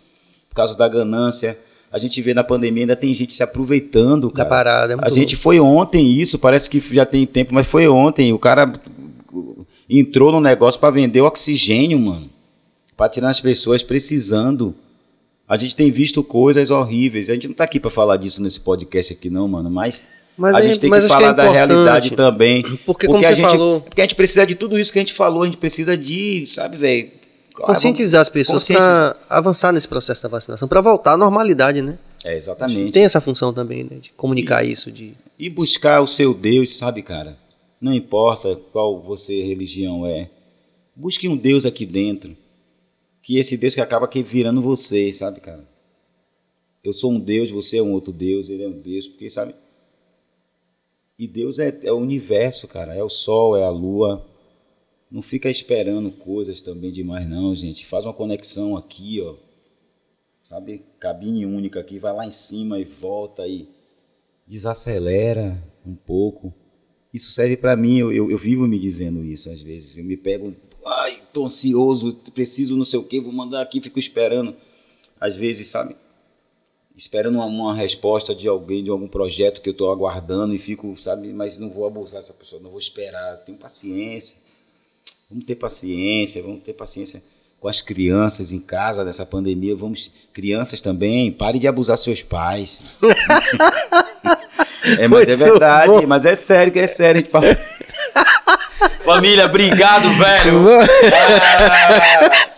B: por causa da ganância. A gente vê na pandemia ainda tem gente se aproveitando, cara.
C: Da parada, é
B: a gente foi ontem isso, parece que já tem tempo, mas foi ontem. O cara entrou no negócio para vender oxigênio, mano, para tirar as pessoas precisando. A gente tem visto coisas horríveis. A gente não tá aqui para falar disso nesse podcast aqui não, mano, mas mas a gente tem que falar que é da realidade também.
C: Porque, porque como você
B: gente,
C: falou.
B: Porque a gente precisa de tudo isso que a gente falou, a gente precisa de, sabe, velho.
C: Conscientizar as pessoas para avançar nesse processo da vacinação, para voltar à normalidade, né?
B: É, exatamente.
C: Tem essa função também, né? De comunicar e, isso. de
B: E buscar o seu Deus, sabe, cara? Não importa qual você religião é. Busque um Deus aqui dentro. Que esse Deus que acaba aqui virando você, sabe, cara? Eu sou um Deus, você é um outro Deus, ele é um Deus, porque, sabe? E Deus é, é o universo, cara. É o sol, é a lua. Não fica esperando coisas também demais, não, gente. Faz uma conexão aqui, ó. Sabe? Cabine única aqui, vai lá em cima e volta e desacelera um pouco. Isso serve para mim, eu, eu, eu, vivo me dizendo isso às vezes. Eu me pego, ai, tô ansioso, preciso não sei o que, vou mandar aqui, fico esperando. Às vezes, sabe? esperando uma, uma, resposta de alguém, de algum projeto que eu estou aguardando e fico, sabe, mas não vou abusar dessa pessoa, não vou esperar. Tenho paciência. Vamos ter paciência, vamos ter paciência com as crianças em casa nessa pandemia. Vamos, crianças também, parem de abusar seus pais. é, mas é verdade, bom. mas é sério que é sério. A gente fala... Família, obrigado, velho.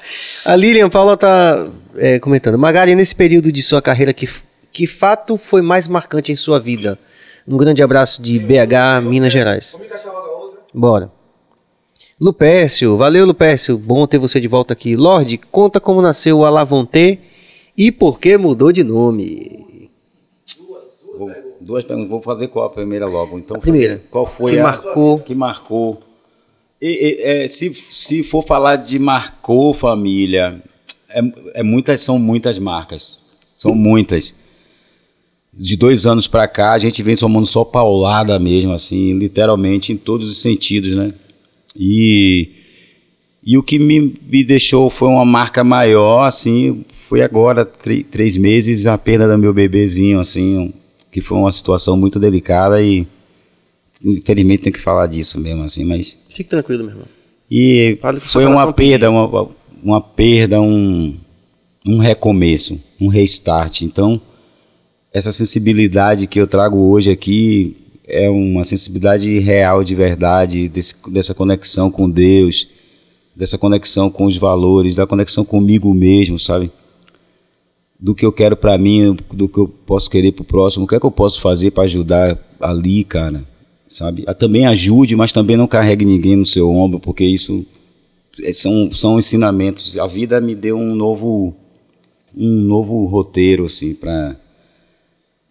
C: A Lilian Paula tá é, comentando. Magari, nesse período de sua carreira, que, que fato foi mais marcante em sua vida? Um grande abraço de BH, Minas Gerais. Bora. Lupécio, valeu Lupécio, bom ter você de volta aqui. Lorde, conta como nasceu o Alavonte e por que mudou de nome.
B: Duas perguntas, vou fazer qual a primeira logo. Então,
C: a primeira.
B: Qual foi
C: que
B: a
C: marcou?
B: Que marcou. E, e, é, se, se for falar de marcou família, é, é muitas, são muitas marcas. São muitas. De dois anos para cá, a gente vem somando só paulada mesmo, assim, literalmente em todos os sentidos, né? E, e o que me, me deixou foi uma marca maior, assim, foi agora, três meses, a perda do meu bebezinho, assim, que foi uma situação muito delicada e infelizmente tem que falar disso mesmo, assim, mas...
C: Fique tranquilo, meu irmão.
B: E foi uma perda, uma, uma perda, um, um recomeço, um restart. Então, essa sensibilidade que eu trago hoje aqui é uma sensibilidade real de verdade, desse, dessa conexão com Deus, dessa conexão com os valores, da conexão comigo mesmo, sabe? Do que eu quero para mim, do que eu posso querer pro próximo, o que é que eu posso fazer para ajudar ali, cara, sabe? Também ajude, mas também não carregue ninguém no seu ombro, porque isso é, são, são ensinamentos. A vida me deu um novo um novo roteiro assim para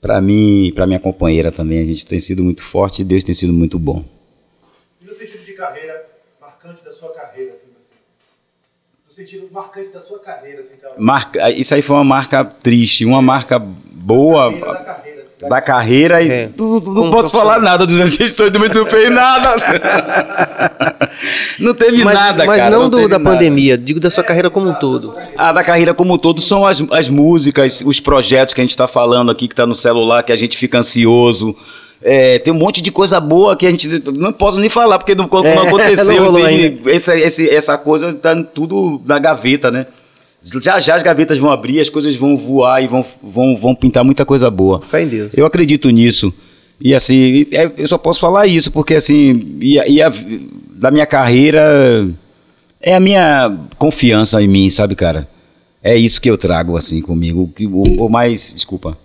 B: para mim e para minha companheira também. A gente tem sido muito forte e Deus tem sido muito bom.
F: E no sentido de carreira, marcante da sua carreira, sentido marcante da sua carreira, assim, então.
B: Marca, isso aí foi uma marca triste, uma marca boa.
F: Da carreira,
B: da carreira e é. não posso falar nada dos gestores do não fez nada. não teve
C: mas,
B: nada,
C: mas
B: cara.
C: Mas não, não do, da nada. pandemia, digo da sua carreira como um todo.
B: Ah, da carreira como um todo são as, as músicas, os projetos que a gente está falando aqui, que está no celular, que a gente fica ansioso. É, tem um monte de coisa boa que a gente não posso nem falar porque não, não é, aconteceu. Não tem, essa, essa coisa está tudo na gaveta, né? Já já as gavetas vão abrir, as coisas vão voar e vão, vão, vão pintar muita coisa boa.
C: Fé em Deus.
B: Eu acredito nisso. E assim, é, eu só posso falar isso, porque assim, e, e a, da minha carreira, É a minha confiança em mim, sabe, cara? É isso que eu trago, assim, comigo. O, o, o mais. Desculpa.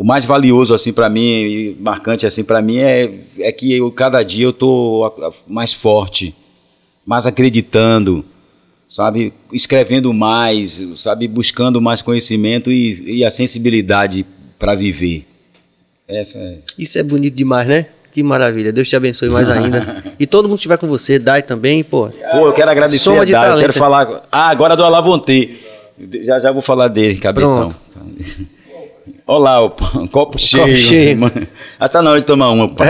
B: O mais valioso, assim, para mim, e marcante, assim, para mim, é, é que eu, cada dia eu tô mais forte, mais acreditando, sabe? Escrevendo mais, sabe? Buscando mais conhecimento e, e a sensibilidade para viver.
C: Essa é... Isso é bonito demais, né? Que maravilha. Deus te abençoe mais ainda. e todo mundo que estiver com você, Dai também, pô.
B: Pô, eu quero agradecer Soma a Dai, eu quero falar... Ah, agora do Alavonte. Já já vou falar dele, cabeção. Olá, o copo cheio. Copo cheio. Ah, tá na hora de tomar uma, pai.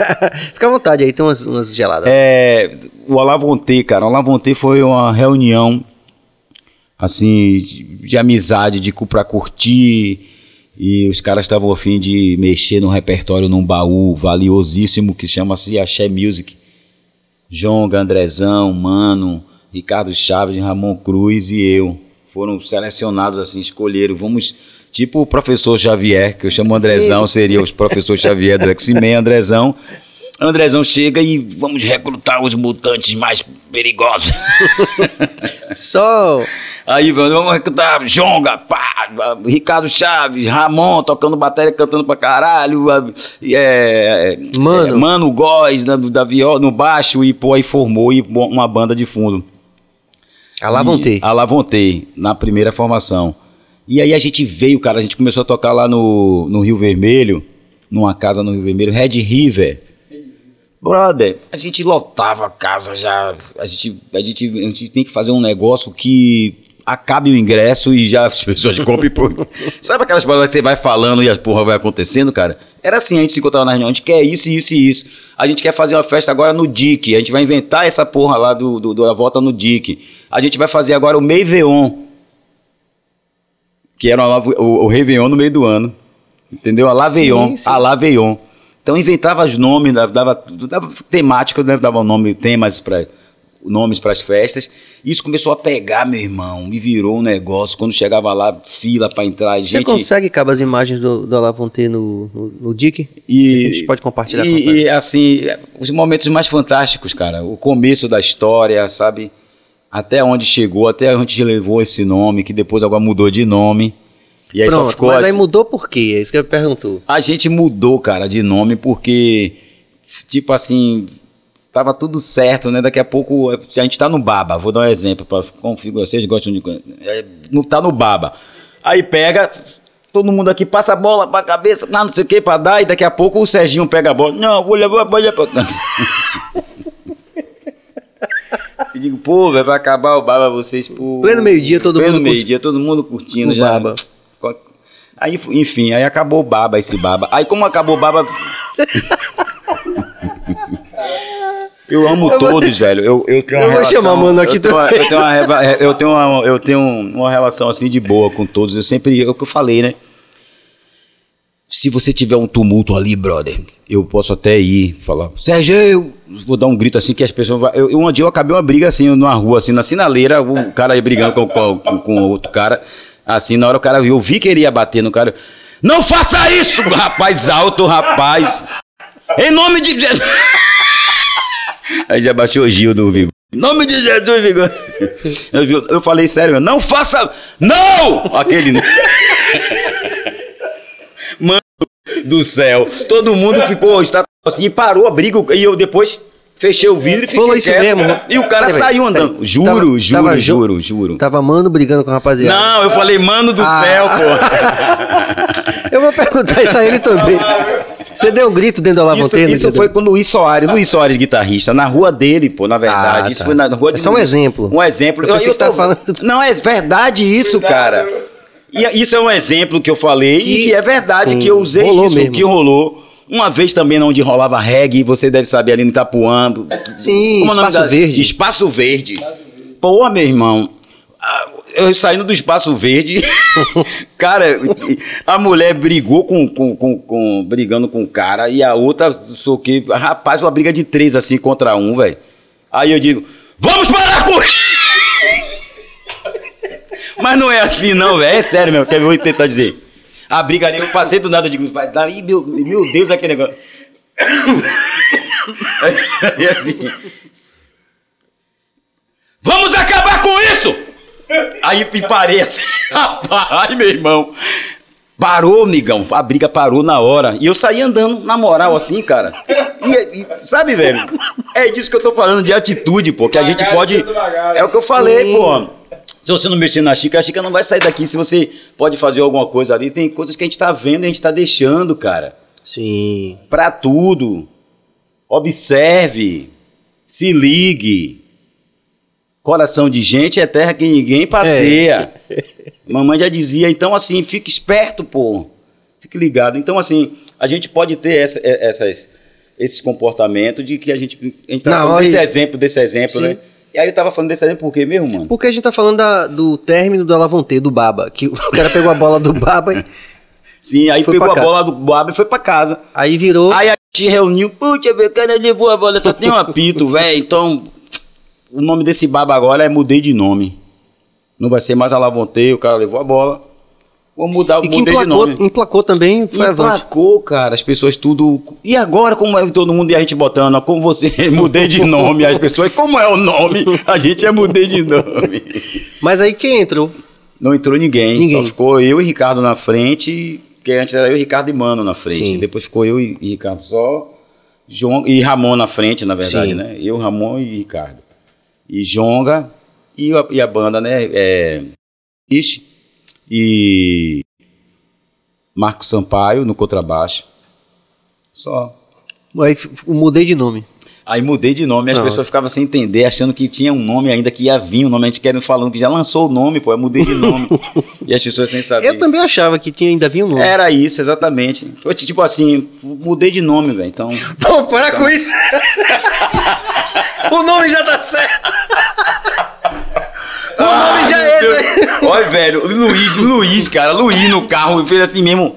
C: Fica à vontade aí, tem umas, umas geladas.
B: É, o Alavonte, cara. O Alavonte foi uma reunião, assim, de, de amizade, de pra curtir e os caras estavam a fim de mexer no repertório num baú valiosíssimo que chama-se Axé Music. Jonga, Andrezão, Mano, Ricardo Chaves, Ramon Cruz e eu. Foram selecionados assim, escolheram. Vamos, tipo o professor Xavier, que eu chamo Andrezão, Sim. seria o professor Xavier do X-Men, Andrezão. Andrezão chega e vamos recrutar os mutantes mais perigosos.
C: Só
B: Aí vamos recrutar Jonga, pá, Ricardo Chaves, Ramon tocando bateria, cantando pra caralho, é, Mano, é, Mano Góes da, da viola, no baixo, e pô, aí formou uma banda de fundo.
C: Alavantei.
B: Alavantei, na primeira formação. E aí a gente veio, cara, a gente começou a tocar lá no, no Rio Vermelho, numa casa no Rio Vermelho, Red River. Brother, a gente lotava a casa já. A gente, a gente, a gente tem que fazer um negócio que acabe o ingresso e já as pessoas compram por... Sabe aquelas palavras que você vai falando e a porra vai acontecendo, cara? Era assim, a gente se encontrava na reunião, a gente quer isso, isso e isso. A gente quer fazer uma festa agora no DIC, a gente vai inventar essa porra lá do, do, da volta no DIC. A gente vai fazer agora o Meiveon, que era o, o, o Réveillon no meio do ano. Entendeu? A Laveion, a Laveion. Então inventava os nomes, dava, dava, dava temática, né? dava nome, temas para nomes para as festas. Isso começou a pegar, meu irmão, e virou um negócio. Quando chegava lá, fila para entrar.
C: Você gente... consegue, Cabo, as imagens do, do no, no, no DIC?
B: E, a gente pode compartilhar e, com e assim, os momentos mais fantásticos, cara. O começo da história, sabe? Até onde chegou, até onde levou esse nome, que depois agora mudou de nome.
C: E aí Pronto, só ficou. Mas assim... aí mudou por quê? É isso que eu perguntou.
B: A gente mudou, cara, de nome porque, tipo assim, tava tudo certo, né? Daqui a pouco, a gente tá no baba, vou dar um exemplo para configurar, vocês gostam de é, não tá no baba. Aí pega todo mundo aqui passa a bola pra cabeça, não, não sei o que para dar e daqui a pouco o Serginho pega a bola. Não, vou levar a bola pra E digo, pô, vai acabar o baba vocês por
C: Pleno meio-dia todo
B: Pleno
C: mundo
B: meio-dia todo mundo curtindo o já. Baba. Aí, enfim, aí acabou o baba esse baba. Aí como acabou o baba Eu amo eu todos, vou... velho. Eu, eu tenho uma eu relação, vou chamar mano aqui eu tenho, também. Eu tenho, uma, eu, tenho uma, eu tenho uma relação assim de boa com todos. Eu sempre, é o que eu falei, né? Se você tiver um tumulto ali, brother, eu posso até ir falar, Sérgio, eu vou dar um grito assim que as pessoas. Vão... Eu, um dia eu acabei uma briga assim numa rua, assim, na sinaleira, o cara aí brigando com, com, com outro cara. Assim, na hora o cara viu, eu vi que ele ia bater no cara. Não faça isso, rapaz alto, rapaz! Em nome de Jesus! Aí já baixou o Gil do Vigor. Nome de Jesus, Vigor. Eu, eu falei sério, não faça. Não! Aquele. Do céu. Todo mundo ficou está assim, parou a briga e eu depois fechei o vidro e fiquei Falou
C: isso quieto, mesmo.
B: E o cara saiu andando. Juro, tava, juro, tava, juro, juro.
C: Tava mano brigando com a rapaziada.
B: Não, eu falei mano do ah. céu,
C: pô. eu vou perguntar isso a ele também. Você deu um grito dentro da Lavanteira?
B: Isso, isso foi com o Luiz Soares, Luiz Soares, guitarrista, na rua dele, pô, na verdade. Ah, isso tá. foi na rua de.
C: Isso é um exemplo.
B: Um exemplo.
C: Eu, eu, eu tá falando...
B: Não, é verdade isso, cara. E isso é um exemplo que eu falei que, e é verdade sim, que eu usei isso, mesmo. que rolou. Uma vez também onde rolava reggae, você deve saber ali no Itapuã.
C: Sim, Como é Espaço Verde.
B: Espaço Verde. Pô, meu irmão, eu saindo do espaço verde, cara, a mulher brigou com, com, com, com, brigando com o cara e a outra soquei, rapaz, uma briga de três assim contra um, velho. Aí eu digo, vamos parar com Mas não é assim não, velho, é sério mesmo, que eu vou tentar dizer. A briga ali, eu passei do nada, eu digo, vai dar, meu, meu Deus, aquele negócio. E assim, Vamos acabar com isso! Aí parei assim, rapaz, meu irmão. Parou, migão. A briga parou na hora. E eu saí andando, na moral, assim, cara. E, e, sabe, velho? É disso que eu tô falando, de atitude, pô. Que a gente pode. É o que eu falei,
C: Sim.
B: pô. Se você não mexer na Chica, a Chica não vai sair daqui. Se você pode fazer alguma coisa ali, tem coisas que a gente tá vendo e a gente tá deixando, cara.
C: Sim.
B: Pra tudo. Observe. Se ligue. Coração de gente é terra que ninguém passeia. Mamãe já dizia, então assim, fique esperto, pô. Fique ligado. Então, assim, a gente pode ter essa- é- essas, esses comportamentos de que a gente. A gente tá
C: Não,
B: desse exemplo, desse exemplo,
C: Sim.
B: né? E aí eu tava falando desse exemplo por quê mesmo, mano?
C: Porque a gente tá falando da- do término do Alavonte, do Baba. Que o cara pegou a bola do Baba e
B: Sim, aí pegou a
C: casa.
B: bola do Boab e foi pra casa.
C: aí virou.
B: Aí a gente reuniu, putz, o cara levou a bola, só tem um apito, velho. Então, o nome desse baba agora é mudei de nome. Não vai ser mais Alavonte, o cara levou a bola. Vou mudar,
C: e que
B: mudei de
C: emplacou,
B: nome.
C: emplacou também, foi avante.
B: Emplacou, cara, as pessoas tudo. E agora, como é todo mundo e a gente botando, ó, como você mudei de nome, as pessoas, como é o nome? A gente é mudei de nome.
C: Mas aí quem entrou?
B: Não entrou ninguém,
C: Ninguém.
B: só ficou eu e Ricardo na frente, que antes era eu, Ricardo e Mano na frente.
C: Sim.
B: Depois ficou eu e, e Ricardo só, João, e Ramon na frente, na verdade,
C: Sim.
B: né? Eu, Ramon e Ricardo. E Jonga e a, e a banda, né? É, Ixi, e Marco Sampaio no contrabaixo. Só.
C: Aí mudei de nome.
B: Aí mudei de nome, as
C: Não.
B: pessoas ficavam sem entender, achando que tinha um nome ainda que ia vir, um nome a gente querendo falando que já lançou o nome, pô, eu mudei de nome. e as pessoas sem saber.
C: Eu também achava que tinha, ainda vinha um nome.
B: Era isso, exatamente. Eu, Tipo assim, mudei de nome, velho. Então.
C: Vamos parar com isso. o nome já tá certo. o nome já é esse.
B: Olha, velho, Luiz, Luiz, cara, Luiz no carro, fez assim mesmo.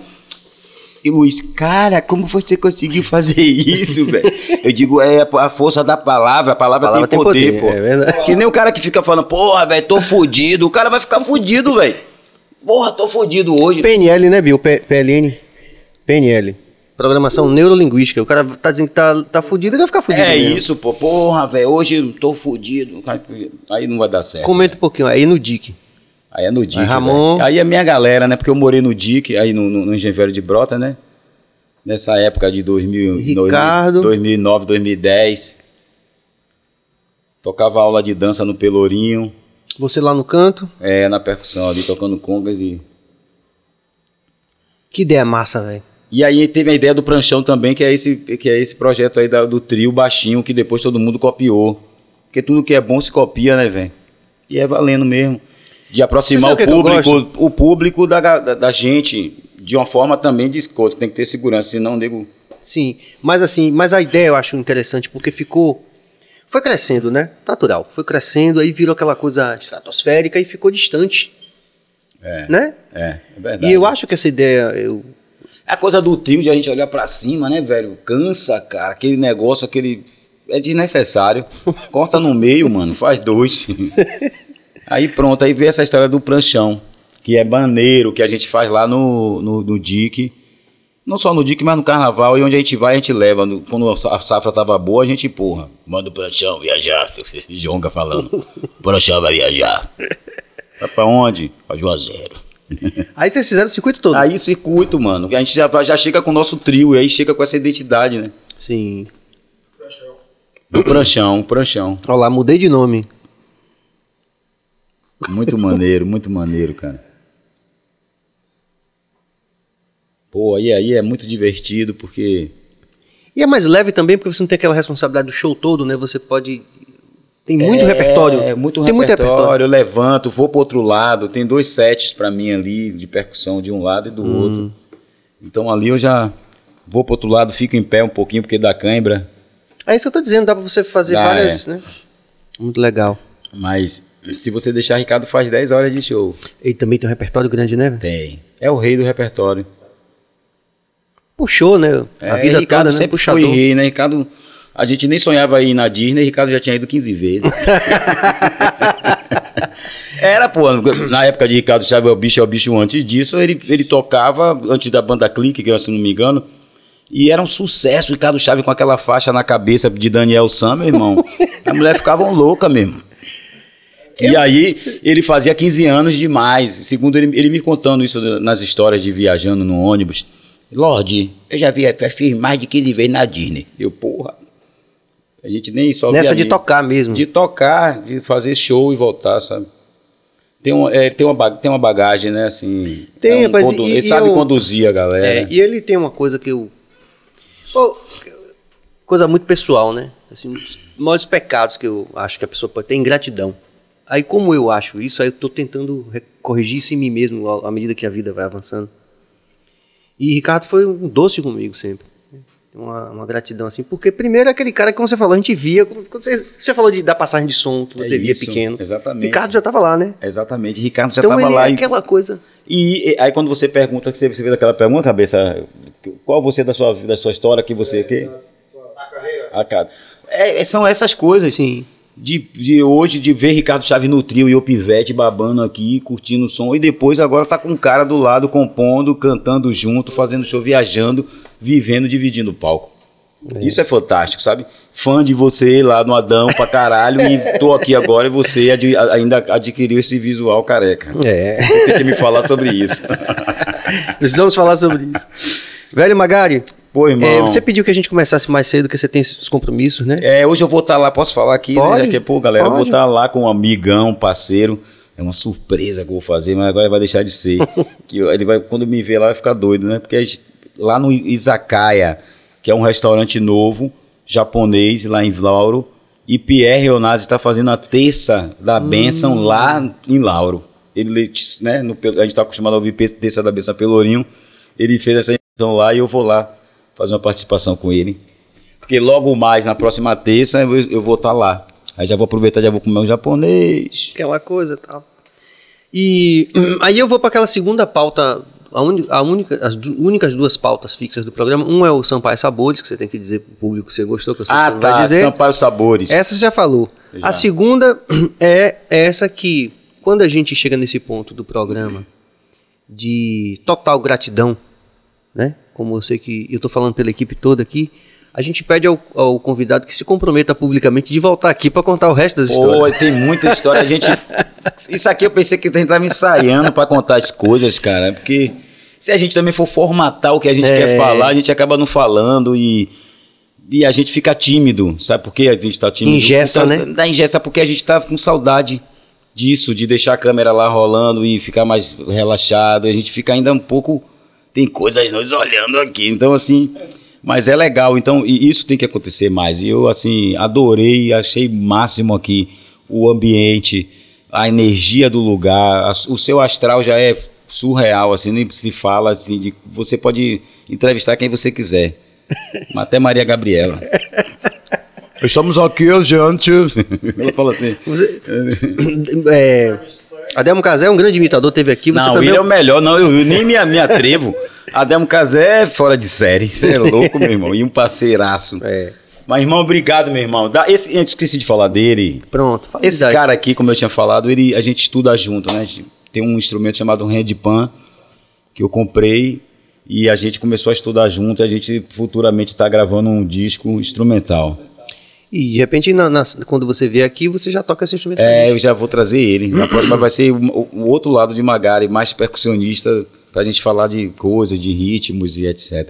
B: E Luiz, cara, como você conseguiu fazer isso, velho? Eu digo, é a força da palavra, a palavra,
C: A palavra
B: tem
C: tem
B: poder,
C: poder,
B: pô.
C: é verdade.
B: Que nem o cara que fica falando, porra, velho, tô fudido. O cara vai ficar fudido, velho. Porra, tô fudido hoje.
C: PNL, né, Bill? P- PLN? PNL. Programação Neurolinguística. O cara tá dizendo que tá, tá fudido, ele vai ficar fudido.
B: É
C: mesmo.
B: isso, pô. Porra, velho, hoje eu tô fudido. Aí não vai dar certo.
C: Comenta um pouquinho aí no DIC.
B: Aí é no DIC.
C: Aí, Ramon.
B: Aí é minha galera, né? Porque eu morei no DIC, aí no, no, no Engenho Velho de Brota, né? Nessa época de 2000,
C: Ricardo.
B: 2009, 2010. Tocava aula de dança no Pelourinho,
C: Você lá no canto.
B: é, na percussão ali, tocando congas e...
C: Que ideia massa, velho.
B: E aí teve a ideia do pranchão também, que é esse, que é esse projeto aí da- do trio baixinho, que depois todo mundo copiou. Porque tudo que é bom se copia, né, velho? E é valendo mesmo. De aproximar o
C: eu
B: público, o público da, da, da gente, de uma forma também de coisa, tem que ter segurança, senão o nego.
C: Sim. Mas assim, mas a ideia eu acho interessante porque ficou. Foi crescendo, né? Natural. Foi crescendo, aí virou aquela coisa estratosférica e ficou distante.
B: É,
C: Né?
B: é, é verdade.
C: E eu acho que essa ideia. Eu...
B: É a coisa do trio de a gente olhar pra cima, né, velho? Cansa, cara. Aquele negócio, aquele. É desnecessário. Corta no meio, mano. Faz dois. aí pronto, aí veio essa história do pranchão. Que é maneiro, que a gente faz lá no, no, no DIC. Não só no DIC, mas no carnaval. E onde a gente vai, a gente leva. Quando a safra tava boa, a gente, porra, manda o pranchão viajar. Jonga falando. O pranchão vai viajar. Vai pra onde? Pra Juazeiro.
C: Aí vocês fizeram o circuito todo.
B: Aí o circuito, mano, que a gente já, já chega com o nosso trio, e aí chega com essa identidade, né?
C: Sim.
B: Do pranchão, pranchão.
C: Olha lá, mudei de nome.
B: Muito maneiro, muito maneiro, cara. Pô, aí, aí é muito divertido, porque...
C: E é mais leve também porque você não tem aquela responsabilidade do show todo, né? Você pode. Tem muito
B: é,
C: repertório.
B: É, muito
C: tem
B: repertório.
C: muito repertório.
B: Eu levanto, vou pro outro lado, tem dois sets pra mim ali, de percussão de um lado e do
C: Hum.
B: outro. Então ali eu já vou pro outro lado, fico em pé um pouquinho, porque dá cãibra.
C: É isso que eu tô dizendo, dá pra você fazer
B: Dá,
C: várias, né? Muito legal.
B: Mas se você deixar, Ricardo faz 10 horas de show.
C: Ele também tem um repertório grande, né? velho?
B: Tem. É o rei do repertório.
C: Puxou, né?
B: É,
C: a vida
B: Ricardo
C: toda, né?
B: sempre
C: Puxador.
B: foi rei, né? Ricardo, a gente nem sonhava ir na Disney, Ricardo já tinha ido 15 vezes. Era, pô, na época de Ricardo Chaves é o bicho, é o bicho antes disso, ele, ele tocava, antes da banda Clique, que eu, se não me engano, e era um sucesso, Ricardo Chaves com aquela faixa na cabeça de Daniel Sam, meu irmão. A mulher ficava louca mesmo. E aí ele fazia 15 anos demais. Segundo ele, ele me contando isso nas histórias de viajando no ônibus. Lorde, eu já vi a festa mais de 15 vezes na Disney. Eu, porra. A gente nem só
C: Nessa de tocar mesmo.
B: De tocar, de fazer show e voltar, sabe? Tem, um, é, tem, uma, tem uma bagagem, né? Assim,
C: Tem,
B: é um condu-
C: e-
B: ele sabe
C: eu-
B: conduzir a galera.
C: É, e ele tem uma coisa que eu. Pô, coisa muito pessoal, né? Assim, um dos maiores pecados que eu acho que a pessoa pode ter é ingratidão. Aí, como eu acho isso, aí eu tô tentando corrigir isso em mim mesmo à medida que a vida vai avançando. E Ricardo foi um doce comigo sempre. Uma, uma gratidão, assim, porque primeiro é aquele cara que, como você falou, a gente via. Quando você, você falou de, da passagem de som que
B: É
C: você via
B: isso,
C: pequeno.
B: exatamente.
C: Ricardo já tava lá, né?
B: Exatamente. Ricardo já
C: então
B: estava
C: ele
B: lá.
C: é
B: e-
C: aquela coisa.
B: E, e aí quando você pergunta, que você, você fez aquela pergunta, cabeça, qual você da sua, da sua história que você que
F: A carreira.
B: a cara. É, é- são essas coisas
C: Sim.
B: de, de hoje de ver Ricardo Chaves no trio e o Pivete babando aqui, curtindo o som e depois agora tá com um cara do lado compondo, cantando junto, fazendo show, viajando, vivendo, dividindo o palco. Isso é fantástico, sabe? Fã de você lá no Adão pra caralho e tô aqui agora e você adi- ainda adquiriu esse visual careca.
C: É.
B: Você tem que me falar sobre isso.
C: Precisamos falar sobre isso. Velho Magari,
B: Pô, irmão.
C: é, você pediu que a gente começasse mais cedo, porque você tem os compromissos, né?
B: É, hoje eu vou estar lá, posso falar aqui,
C: Pode,
B: né? Já que, pô, galera, eu vou
C: pode.
B: estar lá com um amigão, parceiro. É uma surpresa que eu vou fazer, mas agora vai deixar de ser. que ele vai, quando me ver lá, vai ficar doido, né? Porque a gente- lá no Izakaya, que é um restaurante novo, japonês, lá em Lauro, e Pierre Leonardo está fazendo a terça da bênção
C: Hum.
B: lá em Lauro. Ele, né, no, a gente está acostumado a ouvir terça da bênção Pelourinho. Ele fez essa então lá e eu vou lá fazer uma participação com ele. Porque logo mais, na próxima terça, eu, eu vou estar lá. Aí já vou aproveitar, já vou comer um japonês.
C: Aquela coisa e tal. E aí eu vou para aquela segunda pauta, a, uni- a única, as du- únicas duas pautas fixas do programa. Um é o Sampaio Sabores, que você tem que dizer pro público que você gostou, que eu sei
B: Ah,
C: não vai
B: tá.
C: dizer.
B: Sampaio Sabores.
C: Essa você já falou.
B: Já.
C: A segunda é essa que, quando a gente chega nesse ponto do programa de total gratidão, né? Como sei que eu estou falando pela equipe toda aqui, a gente pede ao, ao convidado que se comprometa publicamente de voltar aqui para contar o resto das
B: Pô,
C: histórias.
B: tem muita história. A gente. Isso aqui eu pensei que a gente tava ensaiando pra contar as coisas, cara. Porque se a gente também for formatar o que a gente
C: É.
B: quer falar, a gente acaba não falando e. E a gente fica tímido, sabe por que a gente tá tímido?
C: Engessa,
B: Por
C: né?
B: Da engessa, porque a gente tá com saudade disso, de deixar a câmera lá rolando e ficar mais relaxado. A gente fica ainda um pouco. Tem coisas nos olhando aqui. Então, assim. Mas é legal, então, e isso tem que acontecer mais. E eu, assim, adorei, achei máximo aqui o ambiente, a energia do lugar, a- o seu astral já é surreal, assim, nem se fala assim, de você pode entrevistar quem você quiser. Até Maria Gabriela. Estamos aqui, gente. Ela fala assim.
C: Você, é, Adelmo Casé é um grande imitador, teve aqui. Você
B: não,
C: também
B: ele é o melhor, não, eu, eu nem me, me atrevo. Ademo Casé é fora de série. Você é louco, meu irmão. E um parceiraço.
C: É.
B: Mas, irmão, obrigado, meu irmão. Dá, esse, eu esqueci de falar dele.
C: Pronto. fala
B: Esse
C: daí.
B: cara aqui, como eu tinha falado, ele, a gente estuda junto, né? Tem um instrumento chamado handpan que eu comprei e a gente começou a estudar junto. E a gente futuramente está gravando um disco instrumental.
C: E de repente, na- na- quando você vier aqui, você já toca esse instrumento.
B: É, eu já vou trazer ele. Na próxima vai ser o- o outro lado de Magari, mais percussionista, pra gente falar de coisas, de ritmos e etc.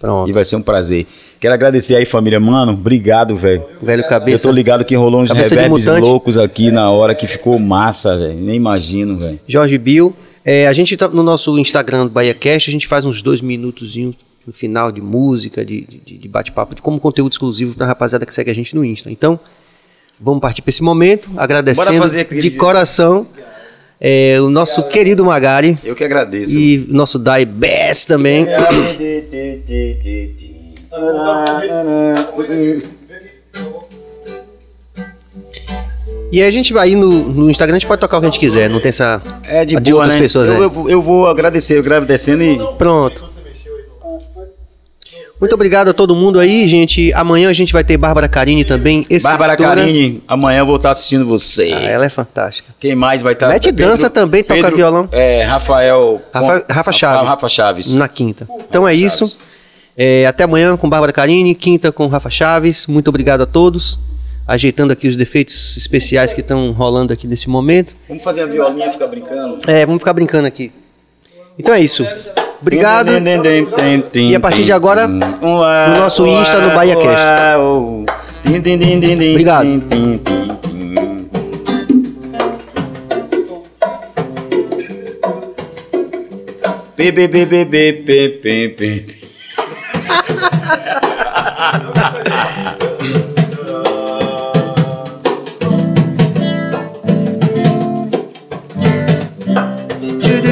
C: Pronto.
B: E vai ser um prazer. Quero agradecer aí, família. Mano, obrigado, velho.
C: Velho
B: Eu
C: cabeça.
B: tô ligado que rolou uns
C: Cabeça
B: reverbs loucos aqui na hora que ficou massa, velho. Nem imagino, velho.
C: Jorge Bill. É, a gente tá no nosso Instagram do BahiaCast, a gente faz uns dois minutozinhos no final de música, de, de- de bate-papo, de como conteúdo exclusivo pra rapaziada que segue a gente no Insta. Então, vamos partir para esse momento, agradecendo de coração é, o nosso querido Magari
B: Eu que agradeço.
C: e o nosso Dai Best também. E aí a gente vai aí no, no Instagram, a gente pode tocar o que a gente quiser, não tem essa.
B: É de boa,
C: outras
B: né?
C: pessoas,
B: eu,
C: né?
B: eu vou- eu vou agradecer, eu agradecendo e...
C: Pronto. Muito obrigado a todo mundo aí, gente. Amanhã a gente vai ter Bárbara Carini também.
B: Bárbara Carini, amanhã eu vou estar assistindo você.
C: Ah, ela é fantástica.
B: Quem mais vai estar?
C: Mete dança também, toca violão.
B: É, Rafael...
C: Rafa, Rafa Chaves.
B: Rafa Chaves.
C: Na quinta. Então é
B: Rafa
C: isso.
B: Chaves.
C: É, até amanhã com Bárbara Carini, quinta com Rafa Chaves. Muito obrigado a todos. ajeitando aqui os defeitos especiais que estão rolando aqui nesse momento.
B: Vamos fazer a violinha ficar brincando?
C: É, vamos ficar brincando aqui. Então é isso. Obrigado. E a partir de agora, no nosso Insta, no BahiaCast. Obrigado.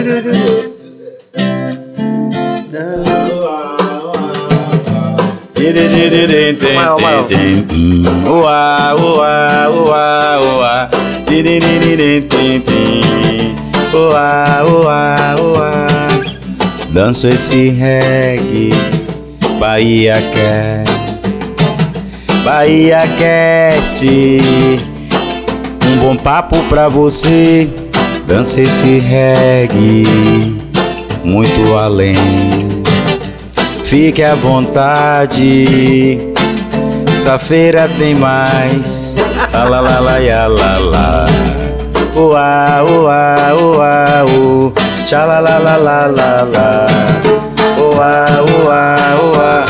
B: Maior, maior. Uá, uá, uá, uá. Uá, uá, uá. Danço esse reggae, Bahia quer. Bahia Cast, um bom papo pra você. Dança esse reggae, muito além. Fique à vontade, essa feira tem mais. La la la la ya, la la. Uá, uá, uá, u. La. Uá, uá, uá.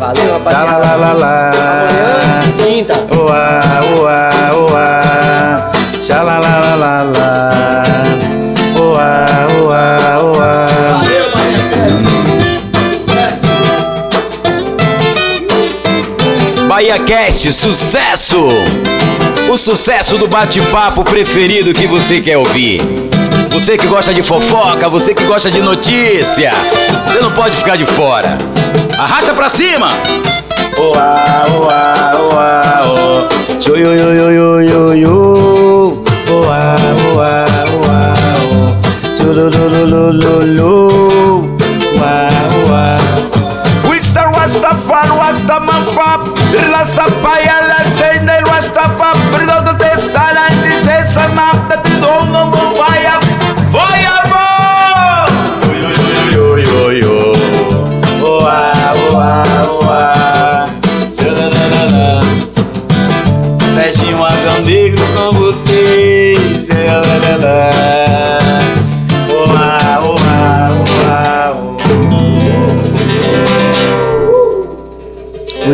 C: Valeu,
B: Tcha la la la la.
C: Amanhã, quinta.
B: Uá, uá, uá. Tcha Bahia Cast, sucesso! O sucesso do bate-papo preferido que você quer ouvir. Você que gosta de fofoca, você que gosta de notícia, você não pode ficar de fora. Arrasta pra cima!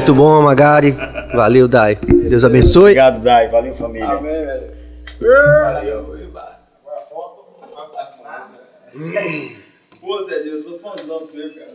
C: Muito bom, Magari. Valeu, Dai. Deus abençoe.
B: Obrigado, Dai. Valeu, família.
E: Amém, velho. Valeu. Pô, Serginho, eu sou fãzão seu, cara.